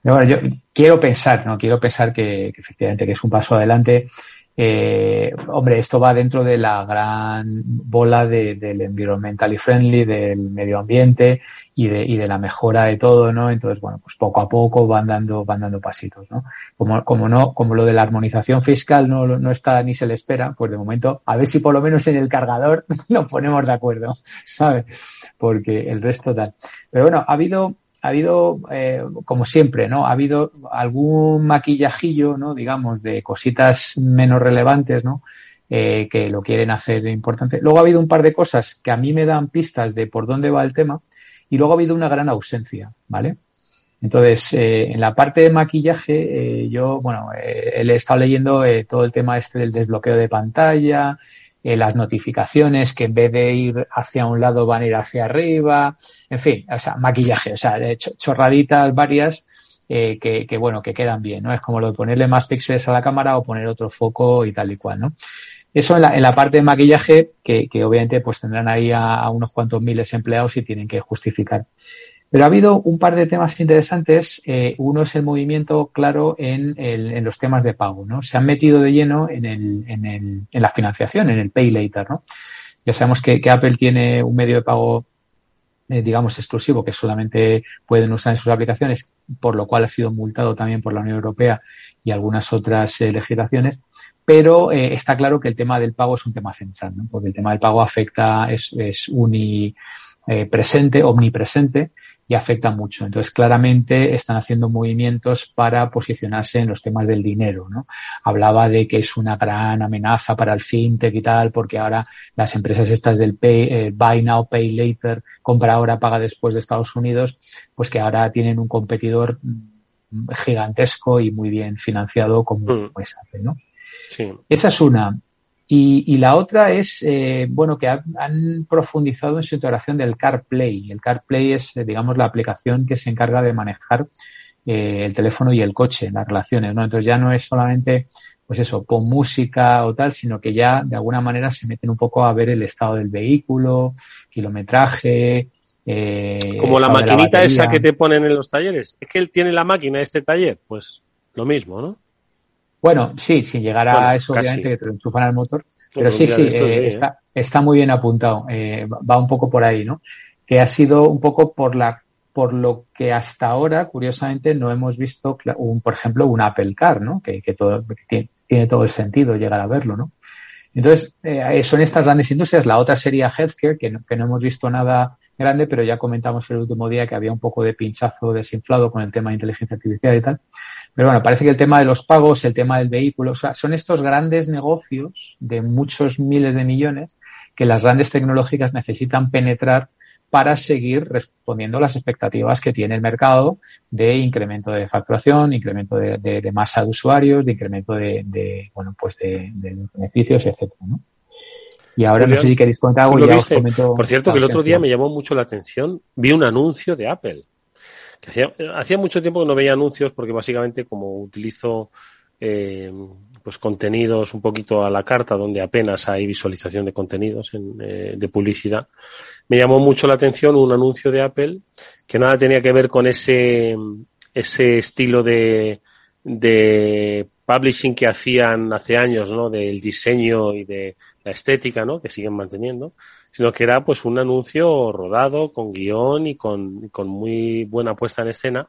bueno, yo quiero pensar, ¿no? Quiero pensar que, efectivamente que es un paso adelante. Eh, hombre, esto va dentro de la gran bola del environmentally friendly, del medio ambiente y de, y de la mejora de todo, ¿no? Entonces, bueno, pues poco a poco van dando, van dando pasitos, ¿no? Como, como no, como lo de la armonización fiscal no, no está ni se le espera, pues de momento, a ver si por lo menos en el cargador nos ponemos de acuerdo, ¿sabes? Porque el resto tal. Pero bueno, ha habido, ha habido, eh, como siempre, ¿no? Ha habido algún maquillajillo, ¿no? Digamos, de cositas menos relevantes, ¿no? Eh, que lo quieren hacer importante. Luego ha habido un par de cosas que a mí me dan pistas de por dónde va el tema y luego ha habido una gran ausencia, ¿vale? Entonces, eh, en la parte de maquillaje, yo, bueno, he estado leyendo todo el tema este del desbloqueo de pantalla, las notificaciones que en vez de ir hacia un lado van a ir hacia arriba, en fin, o sea, maquillaje, o sea, chorraditas varias que, que, bueno, que quedan bien, ¿no? Es como lo de ponerle más píxeles a la cámara o poner otro foco y tal y cual, ¿no? Eso en la, en la parte de maquillaje, que, que obviamente pues tendrán ahí a, unos cuantos miles empleados y tienen que justificar. Pero ha habido un par de temas interesantes. Eh, uno es el movimiento claro en, el, en, los temas de pago, ¿no? Se han metido de lleno en, el, en, el, en la financiación, en el Pay Later, ¿no? Ya sabemos que, Apple tiene un medio de pago, eh, digamos, exclusivo que solamente pueden usar en sus aplicaciones, por lo cual ha sido multado también por la Unión Europea y algunas otras eh, legislaciones pero está claro que el tema del pago es un tema central, ¿no? porque el tema del pago afecta, es, es unipresente, omnipresente y afecta mucho. Entonces, claramente están haciendo movimientos para posicionarse en los temas del dinero, ¿no? Hablaba de que es una gran amenaza para el fintech y tal, porque ahora las empresas estas del pay, eh, buy now, pay later, compra ahora, paga después de Estados Unidos, pues que ahora tienen un competidor mm, gigantesco y muy bien financiado como mm. es ¿no? Esa es una. Y, la otra es, eh, bueno, que han, profundizado en su integración del CarPlay. El CarPlay es, eh, digamos, la aplicación que se encarga de manejar eh, el teléfono y el coche, las relaciones, ¿no? Entonces ya no es solamente, pues eso, con música o tal, sino que ya de alguna manera se meten un poco a ver el estado del vehículo, kilometraje, Como la maquinita esa que te ponen en los talleres. Es que él tiene la máquina de este taller, pues lo mismo, ¿no? Bueno, sí, sin llegar a eso, obviamente, que te lo enchufan al motor. Pero sí, sí, eh, está, ¿eh? está, muy bien apuntado. Eh, va un poco por ahí, ¿no? Que ha sido un poco por la por lo que hasta ahora, curiosamente, no hemos visto, un, por ejemplo, un Apple Car, ¿no? Que, que, todo, tiene, todo el sentido llegar a verlo, ¿no? Entonces, son estas grandes industrias. La otra sería healthcare, que no, que no hemos visto nada grande, pero ya comentamos el último día que había un poco de pinchazo desinflado con el tema de inteligencia artificial y tal. Pero bueno, parece que el tema de los pagos, el tema del vehículo, o sea, son estos grandes negocios de muchos miles de millones que las grandes tecnológicas necesitan penetrar para seguir respondiendo a las expectativas que tiene el mercado de incremento de facturación, incremento de, masa de usuarios, de incremento de, bueno, pues de, beneficios, etcétera, ¿no? Y ahora no sé si queréis contar algo, ya os comento. Por cierto, que el otro día me llamó mucho la atención, vi un anuncio de Apple hacía, mucho tiempo que no veía anuncios porque básicamente como utilizo eh, pues contenidos un poquito a la carta donde apenas hay visualización de contenidos eh, de publicidad, me llamó mucho la atención un anuncio de Apple que nada tenía que ver con ese, ese estilo de, de publishing que hacían hace años, ¿no? Del diseño y de la estética, ¿no? Que siguen manteniendo, sino que era pues un anuncio rodado con guion y con, con muy buena puesta en escena,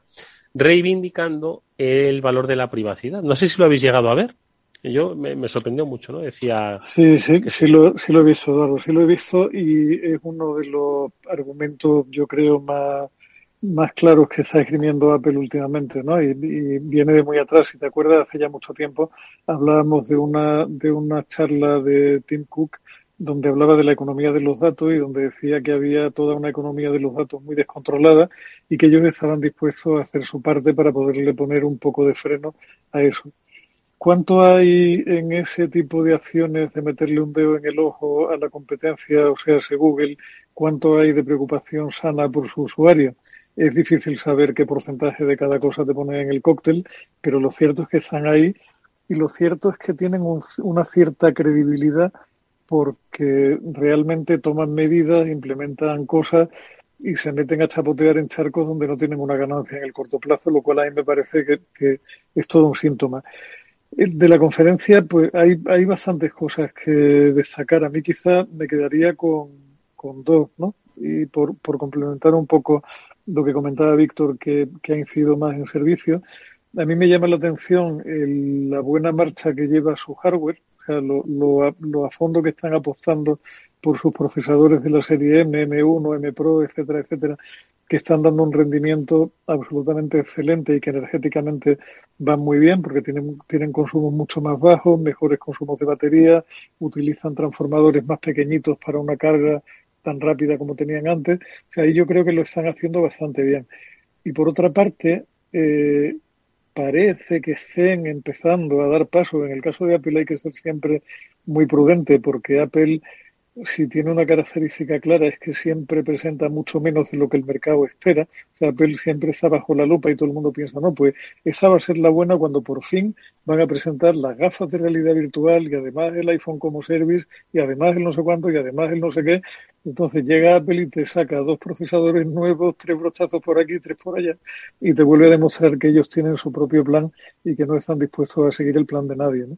reivindicando el valor de la privacidad. No sé si lo habéis llegado a ver. Yo me, sorprendió mucho, ¿no? Decía. Sí, sí, sí lo, sí lo he visto, Eduardo, sí lo he visto y es uno de los argumentos, yo creo, más, más claros que está escribiendo Apple últimamente, ¿no? Y, viene de muy atrás. Si te acuerdas, hace ya mucho tiempo hablábamos de una, de una charla de Tim Cook donde hablaba de la economía de los datos y donde decía que había toda una economía de los datos muy descontrolada y que ellos estaban dispuestos a hacer su parte para poderle poner un poco de freno a eso. ¿Cuánto hay en ese tipo de acciones de meterle un dedo en el ojo a la competencia, o sea, Google? ¿Cuánto hay de preocupación sana por su usuario? Es difícil saber qué porcentaje de cada cosa te pone en el cóctel, pero lo cierto es que están ahí y lo cierto es que tienen una cierta credibilidad porque realmente toman medidas, implementan cosas y se meten a chapotear en charcos donde no tienen una ganancia en el corto plazo, lo cual a mí me parece que, es todo un síntoma. De la conferencia, pues hay, hay bastantes cosas que destacar. A mí quizá me quedaría con, con dos, ¿no? Y por, por complementar un poco lo que comentaba Víctor, que, que ha incidido más en servicio, a mí me llama la atención la buena marcha que lleva su hardware, o sea, lo, lo, lo a fondo que están apostando por sus procesadores de la serie M, M1, M Pro, etcétera, etcétera, que están dando un rendimiento absolutamente excelente y que energéticamente van muy bien porque tienen, tienen consumos mucho más bajos, mejores consumos de batería, utilizan transformadores más pequeñitos para una carga tan rápida como tenían antes. O sea, ahí yo creo que lo están haciendo bastante bien. Y por otra parte, eh, parece que estén empezando a dar paso. En el caso de Apple hay que ser siempre muy prudente porque Apple si tiene una característica clara es que siempre presenta mucho menos de lo que el mercado espera. Apple siempre está bajo la lupa y todo el mundo piensa, no, pues esa va a ser la buena cuando por fin van a presentar las gafas de realidad virtual y además el iPhone como service y además el no sé cuánto y además el no sé qué. Entonces llega Apple y te saca dos procesadores nuevos, tres brochazos por aquí, tres por allá y te vuelve a demostrar que ellos tienen su propio plan y que no están dispuestos a seguir el plan de nadie. ¿no?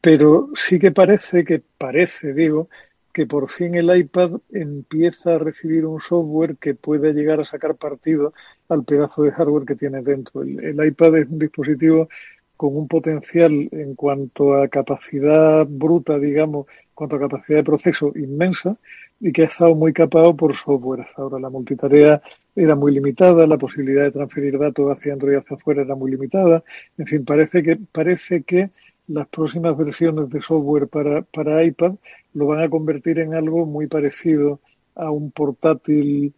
Pero sí que parece que parece, digo, que por fin el iPad empieza a recibir un software que puede llegar a sacar partido al pedazo de hardware que tiene dentro. El, iPad es un dispositivo con un potencial en cuanto a capacidad bruta, digamos, en cuanto a capacidad de proceso inmensa y que ha estado muy capado por software hasta ahora. La multitarea era muy limitada, la posibilidad de transferir datos hacia Android y hacia afuera era muy limitada. En fin, parece que, parece que las próximas versiones de software para, para iPad lo van a convertir en algo muy parecido a un portátil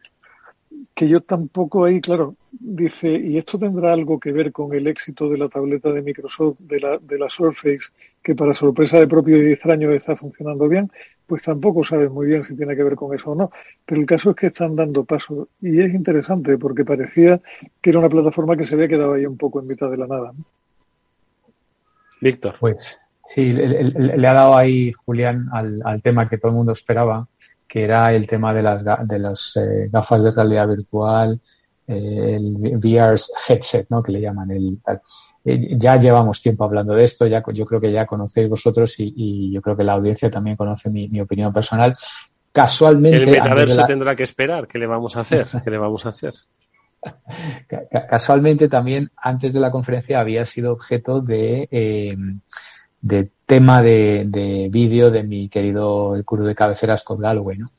que yo tampoco ahí, claro, dice, ¿y esto tendrá algo que ver con el éxito de la tableta de Microsoft, de la, de la Surface, que para sorpresa de propio y extraño está funcionando bien? Pues tampoco sabes muy bien si tiene que ver con eso o no. Pero el caso es que están dando paso. Y es interesante porque parecía que era una plataforma que se había quedado ahí un poco en mitad de la nada. Víctor. Pues sí, le, ha dado ahí Julián al, tema que todo el mundo esperaba, que era el tema de las, de las eh, gafas de realidad virtual, eh, el VR headset, ¿no? Que le llaman el eh, ya llevamos tiempo hablando de esto, ya yo creo que ya conocéis vosotros y, yo creo que la audiencia también conoce mi, opinión personal. Casualmente. El metaverso tendrá que esperar. ¿Qué le vamos a hacer? ¿Qué le vamos a hacer? Casualmente también antes de la conferencia había sido objeto de, de tema de, vídeo de mi querido el curso de cabecera Scott Galloway, ¿no?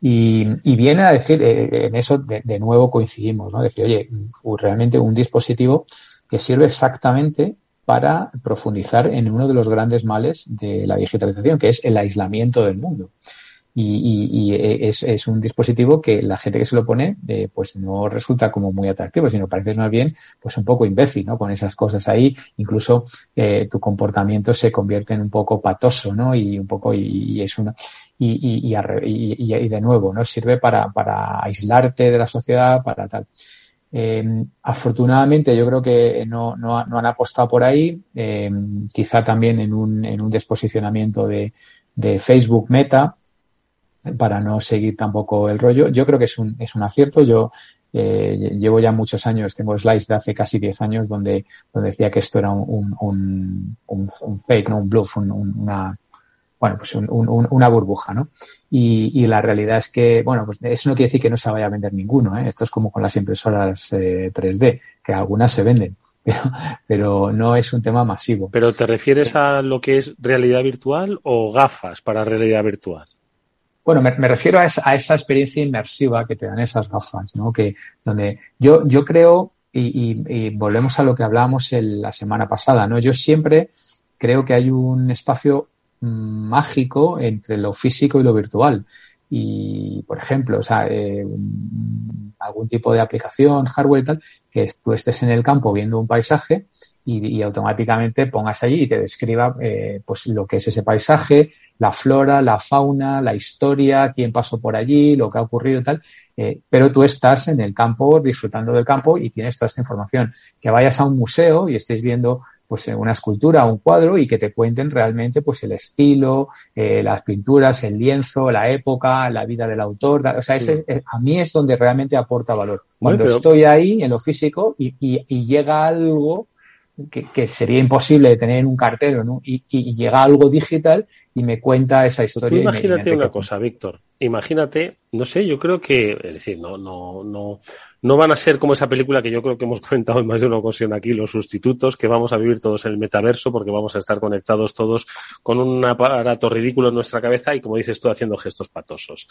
Y, viene a decir, eh, en eso de, nuevo coincidimos, ¿no? Decir, oye, realmente un dispositivo que sirve exactamente para profundizar en uno de los grandes males de la digitalización, que es el aislamiento del mundo y, es, un dispositivo que la gente que se lo pone eh, pues no resulta como muy atractivo, sino parece más bien pues un poco imbécil, ¿no? Con esas cosas ahí, incluso eh, tu comportamiento se convierte en un poco patoso, ¿no? Y un poco, y, es una, y, y, de nuevo, ¿no? Sirve para, aislarte de la sociedad, para tal. Eh, afortunadamente yo creo que no, no, han apostado por ahí, eh, quizá también en un, en un desposicionamiento de, de Facebook Meta, para no seguir tampoco el rollo. Yo creo que es un, es un acierto. Yo eh, llevo ya muchos años, tengo slides de hace casi 10 años donde, donde decía que esto era un, un, un, un fake, ¿no? un bluff, una, bueno, pues una burbuja, ¿no? Y, y, la realidad es que, bueno, pues eso no quiere decir que no se vaya a vender ninguno, ¿eh? Esto es como con las impresoras eh, 3D, que algunas se venden, pero, pero no es un tema masivo. ¿Pero te refieres a lo que es realidad virtual o gafas para realidad virtual? Bueno, me, refiero a esa, esa, experiencia inmersiva que te dan esas gafas, ¿no? Que donde yo, yo creo, y, y, volvemos a lo que hablábamos el, la semana pasada, ¿no? Yo siempre creo que hay un espacio mágico entre lo físico y lo virtual. Y, por ejemplo, o sea, eh, algún tipo de aplicación, hardware y tal, que tú estés en el campo viendo un paisaje y, y automáticamente pongas allí y te describa eh, pues lo que es ese paisaje, la flora, la fauna, la historia, quién pasó por allí, lo que ha ocurrido y tal, eh, pero tú estás en el campo disfrutando del campo y tienes toda esta información. Que vayas a un museo y estés viendo pues una escultura un cuadro y que te cuenten realmente pues el estilo, eh, las pinturas, el lienzo, la época, la vida del autor. O sea, ese, a mí es donde realmente aporta valor. Cuando estoy ahí en lo físico y, y, llega algo que, que, sería imposible de tener en un cartero ¿no? y, y, llega algo digital y me cuenta esa historia. imagínate una cosa, Víctor. Imagínate, no sé, yo creo que, es decir, no, no, no, no van a ser como esa película que yo creo que hemos comentado en más de una ocasión aquí, los sustitutos, que vamos a vivir todos en el metaverso porque vamos a estar conectados todos con un aparato ridículo en nuestra cabeza y, como dices tú, haciendo gestos patosos.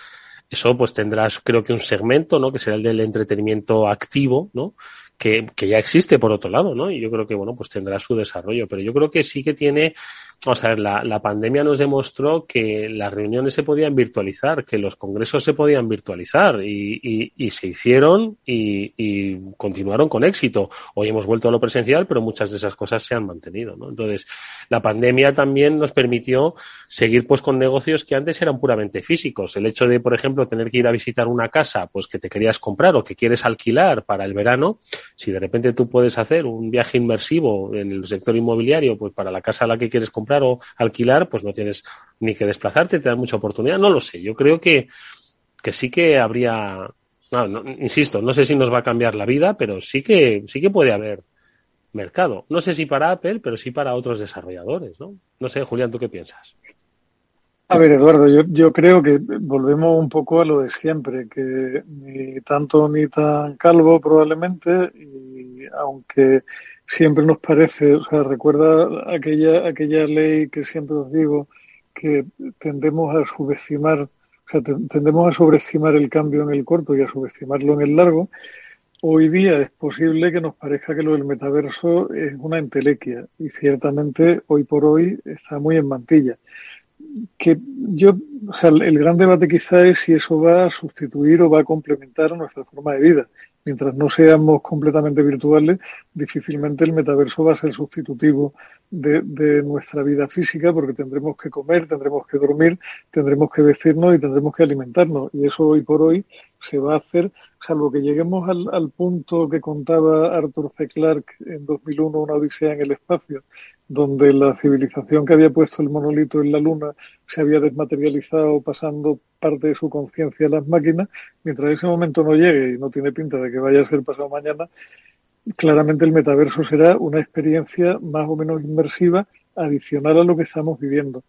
Eso, pues tendrás, creo que un segmento, ¿no? Que será el del entretenimiento activo, ¿no? Que, que ya existe por otro lado, ¿no? Y yo creo que, bueno, pues tendrá su desarrollo. Pero yo creo que sí que tiene o sea, la, la, pandemia nos demostró que las reuniones se podían virtualizar, que los congresos se podían virtualizar y, y, y se hicieron y, continuaron con éxito. Hoy hemos vuelto a lo presencial, pero muchas de esas cosas se han mantenido, ¿no? Entonces, la pandemia también nos permitió seguir pues con negocios que antes eran puramente físicos. El hecho de, por ejemplo, tener que ir a visitar una casa, pues que te querías comprar o que quieres alquilar para el verano, si de repente tú puedes hacer un viaje inmersivo en el sector inmobiliario, pues para la casa a la que quieres comprar, o alquilar, pues no tienes ni que desplazarte, te da mucha oportunidad. No lo sé. Yo creo que, que sí que habría, no, insisto, no sé si nos va a cambiar la vida, pero sí que, sí que puede haber mercado. No sé si para Apple, pero sí para otros desarrolladores, ¿no? No sé, Julián, ¿tú qué piensas? A ver, Eduardo, yo, yo creo que volvemos un poco a lo de siempre, que ni tanto ni tan calvo probablemente, y aunque siempre nos parece, o sea, recuerda aquella, aquella ley que siempre os digo, que tendemos a subestimar, o sea, tendemos a sobreestimar el cambio en el corto y a subestimarlo en el largo. Hoy día es posible que nos parezca que lo del metaverso es una entelequia y ciertamente hoy por hoy está muy en mantilla. Que yo, o sea, el gran debate quizá es si eso va a sustituir o va a complementar nuestra forma de vida mientras no seamos completamente virtuales, difícilmente el metaverso va a ser sustitutivo de, de, nuestra vida física porque tendremos que comer, tendremos que dormir, tendremos que vestirnos y tendremos que alimentarnos. Y eso hoy por hoy se va a hacer, salvo que lleguemos al, punto que contaba Arthur C. Clarke en 2001, una odisea en el espacio, donde la civilización que había puesto el monolito en la Luna se había desmaterializado pasando parte de su conciencia a las máquinas, mientras ese momento no llegue y no tiene pinta de que vaya a ser pasado mañana, claramente el metaverso será una experiencia más o menos inmersiva adicional a lo que estamos viviendo,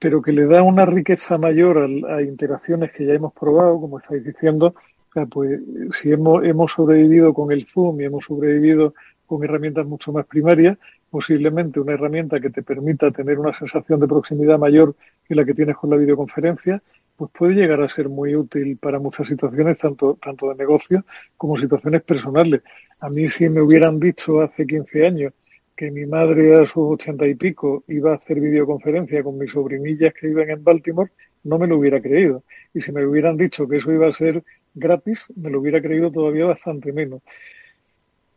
pero que le da una riqueza mayor a, a interacciones que ya hemos probado, como estáis diciendo, pues si hemos, hemos sobrevivido con el Zoom y hemos sobrevivido con herramientas mucho más primarias, posiblemente una herramienta que te permita tener una sensación de proximidad mayor que la que tienes con la videoconferencia, pues puede llegar a ser muy útil para muchas situaciones, tanto, tanto de negocio como situaciones personales. A mí si me hubieran dicho hace 15 años que mi madre a sus ochenta y pico iba a hacer videoconferencia con mis sobrinillas que viven en Baltimore, no me lo hubiera creído. Y si me hubieran dicho que eso iba a ser gratis, me lo hubiera creído todavía bastante menos.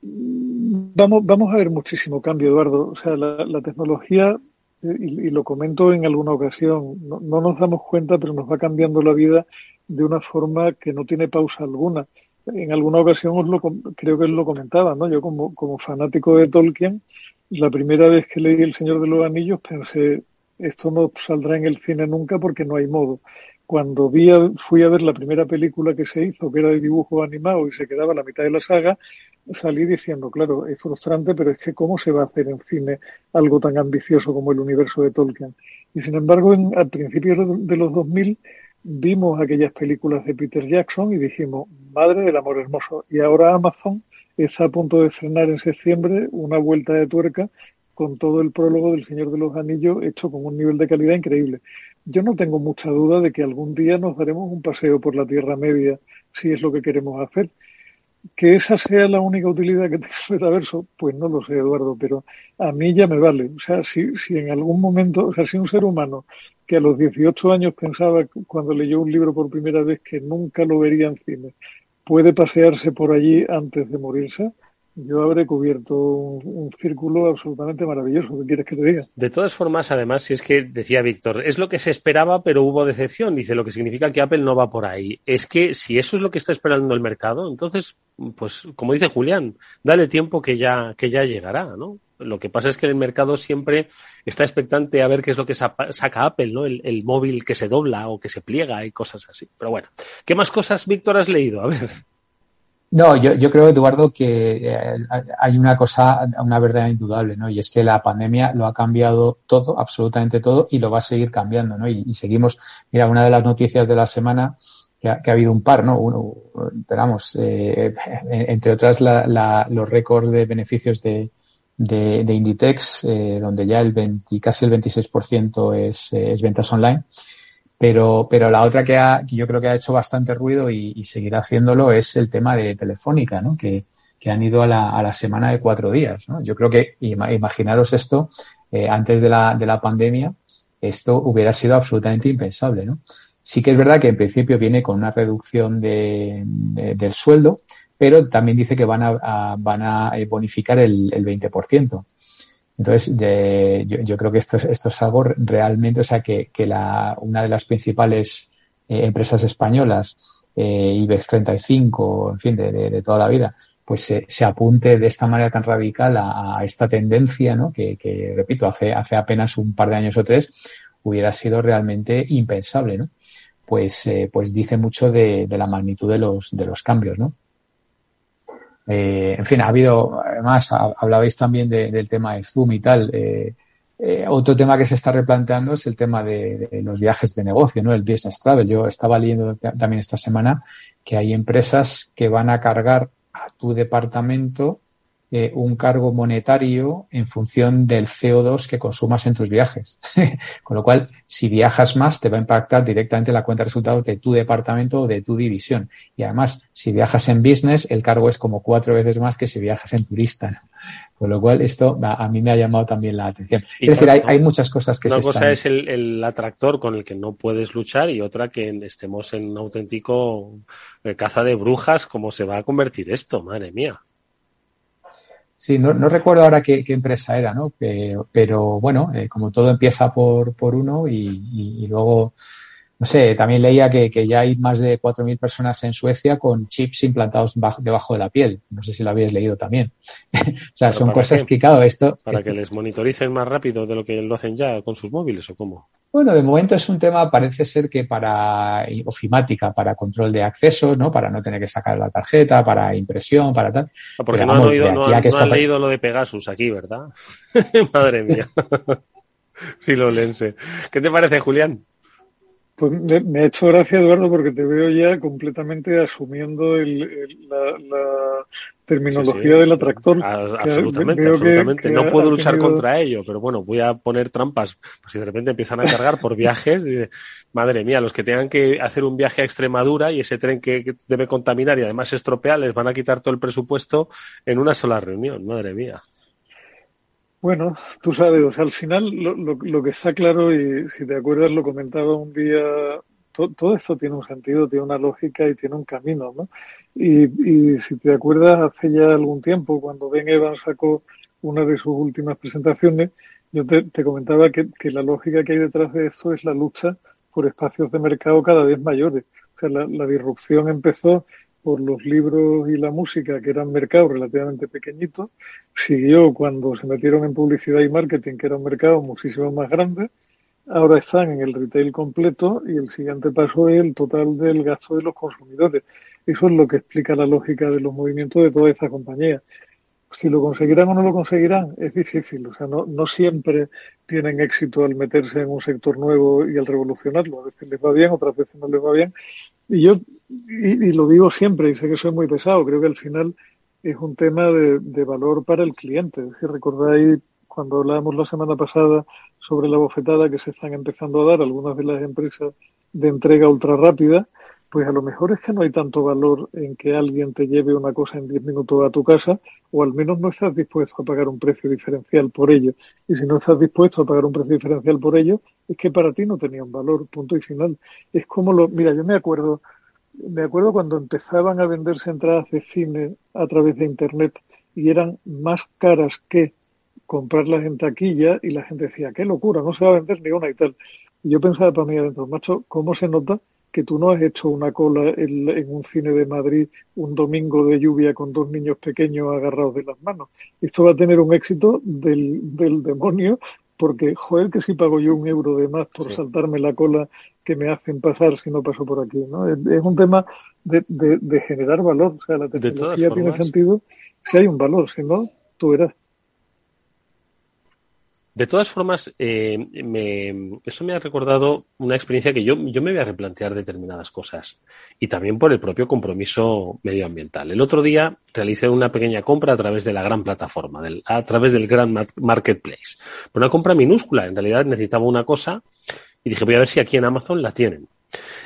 Vamos, vamos a ver muchísimo cambio, Eduardo. O sea, la, tecnología, eh, y, lo comento en alguna ocasión, no, nos damos cuenta, pero nos va cambiando la vida de una forma que no tiene pausa alguna. En alguna ocasión os lo, creo que os lo comentaba, ¿no? Yo como, como fanático de Tolkien, la primera vez que leí El Señor de los Anillos pensé, esto no saldrá en el cine nunca porque no hay modo cuando vi fui a ver la primera película que se hizo, que era de dibujo animado y se quedaba a la mitad de la saga, salí diciendo, claro, es frustrante, pero es que cómo se va a hacer en cine algo tan ambicioso como el universo de Tolkien. Y sin embargo, en, al principio de los 2000 vimos aquellas películas de Peter Jackson y dijimos, madre del amor hermoso. Y ahora Amazon está a punto de estrenar en septiembre una vuelta de tuerca con todo el prólogo del Señor de los Anillos hecho con un nivel de calidad increíble. Yo no tengo mucha duda de que algún día nos daremos un paseo por la Tierra Media si es lo que queremos hacer. Que esa sea la única utilidad que tiene el metaverso, pues no lo sé, Eduardo, pero a mí ya me vale. O sea, si, si en algún momento, o sea, si un ser humano que a los 18 años pensaba cuando leyó un libro por primera vez que nunca lo vería en cine, puede pasearse por allí antes de morirse, yo habré cubierto un, círculo absolutamente maravilloso. ¿Qué quieres que te diga? De todas formas, además, si es que decía Víctor, es lo que se esperaba, pero hubo decepción. Dice, lo que significa que Apple no va por ahí. Es que si eso es lo que está esperando el mercado, entonces, pues, como dice Julián, dale tiempo que ya, que ya llegará, ¿no? Lo que pasa es que el mercado siempre está expectante a ver qué es lo que saca Apple, ¿no? El, el móvil que se dobla o que se pliega y cosas así. Pero bueno, ¿qué más cosas, Víctor, has leído? A ver. No, yo, yo creo, Eduardo, que eh, hay una cosa, una verdad indudable, ¿no? Y es que la pandemia lo ha cambiado todo, absolutamente todo, y lo va a seguir cambiando, ¿no? Y, seguimos, mira, una de las noticias de la semana, que ha, que ha habido un par, ¿no? Uno, esperamos, eh, entre otras la, los récords de beneficios de, de, de Inditex, eh, donde ya el 20, casi el 26% es, es ventas online. Pero, pero la otra que, ha, que yo creo que ha hecho bastante ruido y, seguirá haciéndolo es el tema de Telefónica, ¿no? Que, que han ido a la, a la semana de cuatro días. ¿no? Yo creo que, imaginaros esto, eh, antes de la, de la pandemia, esto hubiera sido absolutamente impensable. ¿no? Sí que es verdad que en principio viene con una reducción de, de, del sueldo, pero también dice que van a, a van a bonificar el, el 20%. Entonces, yo, yo, creo que esto, esto es algo realmente, o sea, que, la, una de las principales eh, empresas españolas, eh, IBEX 35, en fin, de, de, toda la vida, pues se, se, apunte de esta manera tan radical a, a esta tendencia, ¿no? Que, que, repito, hace, hace apenas un par de años o tres hubiera sido realmente impensable, ¿no? Pues, eh, pues dice mucho de, de la magnitud de los, de los cambios, ¿no? Eh, en fin, ha habido, además, hablabais también de, del tema de Zoom y tal. Eh, eh, otro tema que se está replanteando es el tema de, de, los viajes de negocio, ¿no? El business travel. Yo estaba leyendo también esta semana que hay empresas que van a cargar a tu departamento eh, un cargo monetario en función del CO2 que consumas en tus viajes. Con lo cual, si viajas más, te va a impactar directamente la cuenta de resultados de tu departamento o de tu división. Y además, si viajas en business, el cargo es como cuatro veces más que si viajas en turista. Con lo cual, esto a, a, mí me ha llamado también la atención. Y es decir, hay, hay, muchas cosas que una se cosa están... es el, el, atractor con el que no puedes luchar y otra que estemos en un auténtico eh, caza de brujas, cómo se va a convertir esto, madre mía. Sí, no, no, recuerdo ahora qué, qué, empresa era, ¿no? Pero, pero bueno, eh, como todo empieza por, por uno y, y, y, luego, no sé, también leía que, que ya hay más de 4.000 personas en Suecia con chips implantados bajo, debajo de la piel. No sé si lo habéis leído también. o sea, son cosas qué? que, claro, esto... ¿Para esto, que les monitoricen más rápido de lo que lo hacen ya con sus móviles o cómo? Bueno, de momento es un tema, parece ser que para ofimática, para control de accesos, ¿no? Para no tener que sacar la tarjeta, para impresión, para tal. No, porque Pero, no, vamos, han, oído, no, han, no han leído lo de Pegasus aquí, ¿verdad? Madre mía. sí, lo lense. ¿Qué te parece, Julián? Pues me, me, ha hecho gracia, Eduardo, porque te veo ya completamente asumiendo el, el, la, la, terminología sí, sí. del atractor. A, absolutamente, absolutamente. Que, que no puedo luchar tenido... contra ello, pero bueno, voy a poner trampas. Pues si de repente empiezan a cargar por viajes, madre mía, los que tengan que hacer un viaje a Extremadura y ese tren que, que debe contaminar y además estropear, les van a quitar todo el presupuesto en una sola reunión, madre mía. Bueno, tú sabes, o sea, al final lo, lo, que está claro, y si te acuerdas, lo comentaba un día, to, todo esto tiene un sentido, tiene una lógica y tiene un camino, ¿no? Y, y si te acuerdas, hace ya algún tiempo, cuando Ben Evans sacó una de sus últimas presentaciones, yo te, te comentaba que, que, la lógica que hay detrás de esto es la lucha por espacios de mercado cada vez mayores. O sea, la, la disrupción empezó por los libros y la música, que eran mercados relativamente pequeñitos, siguió cuando se metieron en publicidad y marketing, que era un mercado muchísimo más grande, ahora están en el retail completo y el siguiente paso es el total del gasto de los consumidores. Eso es lo que explica la lógica de los movimientos de todas estas compañías. Si lo conseguirán o no lo conseguirán, es difícil. O sea, no, no siempre tienen éxito al meterse en un sector nuevo y al revolucionarlo. A veces les va bien, otras veces no les va bien. Y yo, y, y, lo digo siempre, y sé que soy muy pesado, creo que al final es un tema de, de valor para el cliente. Si recordáis cuando hablábamos la semana pasada sobre la bofetada que se están empezando a dar algunas de las empresas de entrega ultra rápida, pues a lo mejor es que no hay tanto valor en que alguien te lleve una cosa en 10 minutos a tu casa, o al menos no estás dispuesto a pagar un precio diferencial por ello. Y si no estás dispuesto a pagar un precio diferencial por ello, es que para ti no tenía un valor, punto y final. Es como lo, mira, yo me acuerdo, me acuerdo cuando empezaban a venderse entradas de cine a través de internet y eran más caras que comprarlas en taquilla y la gente decía, qué locura, no se va a vender ni una y tal. Y yo pensaba para mí adentro, macho, ¿cómo se nota que tú no has hecho una cola en, un cine de Madrid un domingo de lluvia con dos niños pequeños agarrados de las manos. Esto va a tener un éxito del, del demonio porque, joder, que si pago yo un euro de más por saltarme la cola que me hacen pasar si no paso por aquí, ¿no? Es, un tema de, de, generar valor. O sea, la tecnología tiene sentido si hay un valor, si no, tú verás. De todas formas, eh, me, eso me ha recordado una experiencia que yo, yo me voy a replantear determinadas cosas y también por el propio compromiso medioambiental. El otro día realicé una pequeña compra a través de la gran plataforma, a través del gran marketplace. Una compra minúscula, en realidad necesitaba una cosa y dije voy a ver si aquí en Amazon la tienen.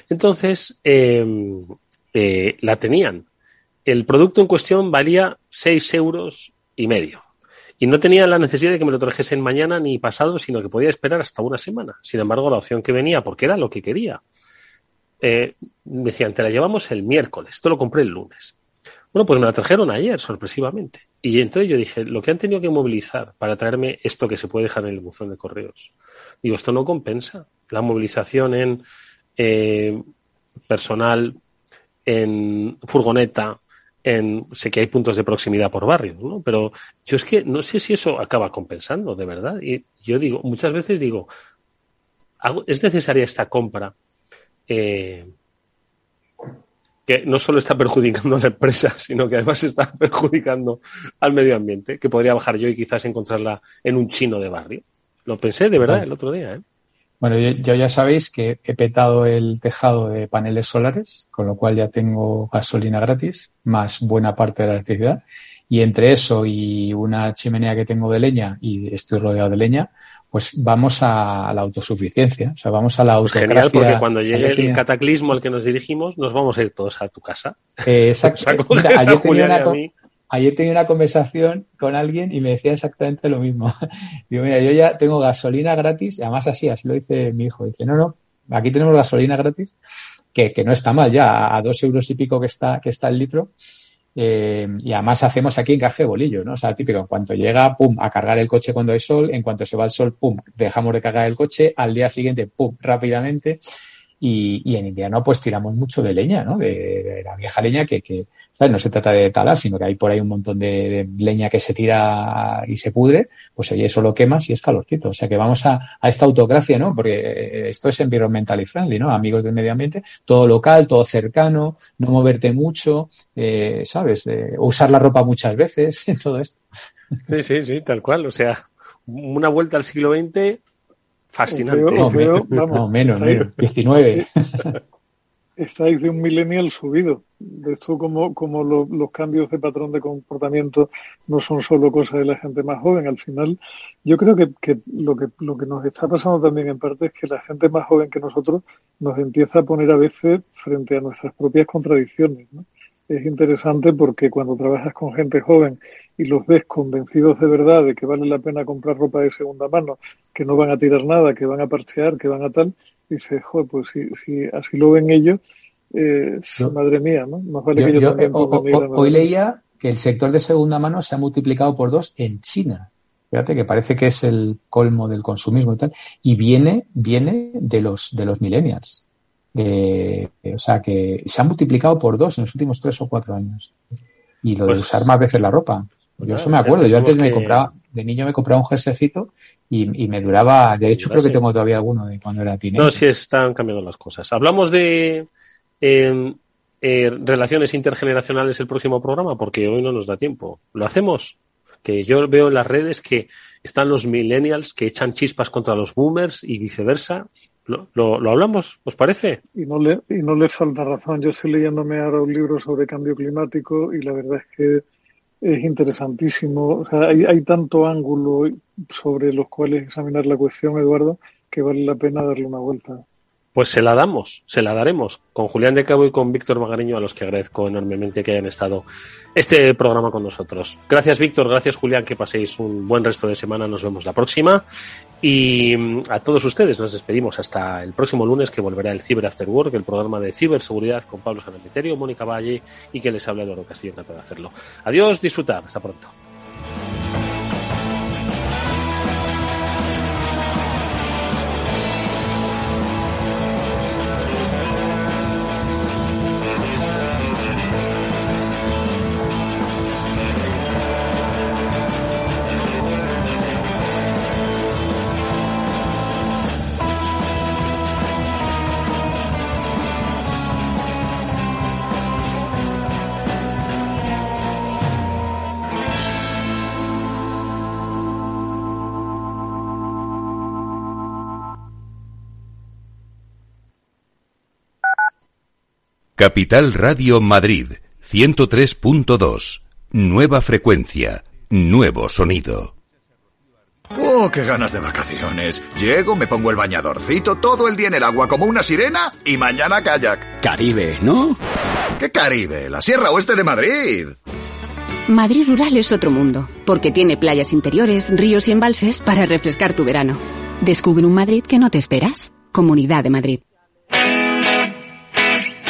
Entonces, em, eh, la tenían. El producto en cuestión valía seis euros y medio y no tenía la necesidad de que me lo trajesen mañana ni pasado, sino que podía esperar hasta una semana. Sin embargo, la opción que venía, porque era lo que quería, eh, me decían, te la llevamos el miércoles, esto lo compré el lunes. Bueno, pues me la trajeron ayer, sorpresivamente. Y entonces yo dije, lo que han tenido que movilizar para traerme esto que se puede dejar en el buzón de correos, digo, esto no compensa. La movilización en eh, personal, en furgoneta, en, sé que hay puntos de proximidad por barrios, ¿no? Pero yo es que no sé si eso acaba compensando, de verdad. Y yo digo, muchas veces digo, ¿es necesaria esta compra? Eh, que no solo está perjudicando a la empresa, sino que además está perjudicando al medio ambiente, que podría bajar yo y quizás encontrarla en un chino de barrio. Lo pensé de verdad el otro día, ¿eh? Bueno, yo, ya sabéis que he petado el tejado de paneles solares, con lo cual ya tengo gasolina gratis, más buena parte de la electricidad. Y entre eso y una chimenea que tengo de leña y estoy rodeado de leña, pues vamos a la autosuficiencia, o sea, vamos a la pues autocracia. Genial, porque cuando llegue el cataclismo al que nos dirigimos, nos vamos a ir todos a tu casa. Eh, exacto. ayer tenía una conversación con alguien y me decía exactamente lo mismo. Digo, mira, yo ya tengo gasolina gratis, además así, así lo dice mi hijo. Dice, no, no, aquí tenemos gasolina gratis, que, que no está mal ya, a dos euros y pico que está, que está el litro. Eh, y además hacemos aquí encaje de bolillo, ¿no? O sea, típico, en cuanto llega, pum, a cargar el coche cuando hay sol, en cuanto se va el sol, pum, dejamos de cargar el coche, al día siguiente, pum, rápidamente. Y, y en invierno, pues tiramos mucho de leña, ¿no? De, la vieja leña que, que, no se trata de talar, sino que hay por ahí un montón de, leña que se tira y se pudre, pues oye, eso lo quemas y es calorcito. O sea que vamos a, a esta autocracia, ¿no? Porque eh, esto es environmentally friendly, ¿no? Amigos del medio ambiente, todo local, todo cercano, no moverte mucho, eh, ¿sabes? usar la ropa muchas veces, todo esto. Sí, sí, sí, tal cual. O sea, una vuelta al siglo XX fascinante. no, menos, menos, 19. estáis de un millennial subido. De esto como, como los cambios de patrón de comportamiento no son solo cosas de la gente más joven. Al final, yo creo que, que, lo que lo que nos está pasando también en parte es que la gente más joven que nosotros nos empieza a poner a veces frente a nuestras propias contradicciones. Es interesante porque cuando trabajas con gente joven y los ves convencidos de verdad de que vale la pena comprar ropa de segunda mano, que no van a tirar nada, que van a parchear, que van a tal, dice, joder, pues si, si así lo ven ellos, eh, madre mía, ¿no? Más vale que yo, también eh, Hoy leía que el sector de segunda mano se ha multiplicado por dos en China. Fíjate que parece que es el colmo del consumismo y tal. Y viene, viene de los, de los millennials. O sea que se ha multiplicado por dos en los últimos tres o cuatro años. Y lo de pues usar más veces la ropa. Yo eso me acuerdo. Yo antes me compraba, de niño me compraba un jersecito y, me duraba, de hecho creo que tengo todavía alguno de cuando era teenager. No, sí están cambiando las cosas. Hablamos de em, eh, relaciones intergeneracionales el próximo programa porque hoy no nos da tiempo. ¿Lo hacemos? Que yo veo en las redes que están los millennials que echan chispas contra los boomers y viceversa. ¿Lo, lo, hablamos? ¿Os parece? Y no, le, y no les falta razón. Yo estoy leyéndome ahora un libro sobre cambio climático y la verdad es que es interesantísimo. O sea, hay, hay tanto ángulo sobre los cuales examinar la cuestión, Eduardo, que vale la pena darle una vuelta. Pues se la damos, se la daremos con Julián de Cabo y con Víctor Magariño, a los que agradezco enormemente que hayan estado este programa con nosotros. Gracias Víctor, gracias Julián, que paséis un buen resto de semana, nos vemos la próxima. Y mm, a todos ustedes nos despedimos hasta el próximo lunes que volverá el Cyber After Work, el programa de ciberseguridad con Pablo Sanemeterio, Mónica Valle y que les habla Eduardo Castillo, encantado de hacerlo. Adiós, disfrutar, hasta pronto. Capital Radio Madrid 103.2. Nueva frecuencia, nuevo sonido. ¡Oh, qué ganas de vacaciones! Llego, me pongo el bañadorcito, todo el día en el agua como una sirena y mañana kayak. Caribe, ¿no? ¿Qué Caribe? La Sierra Oeste de Madrid. Madrid Rural es otro mundo, porque tiene playas interiores, ríos y embalses para refrescar tu verano. Descubre un Madrid que no te esperas. Comunidad de Madrid.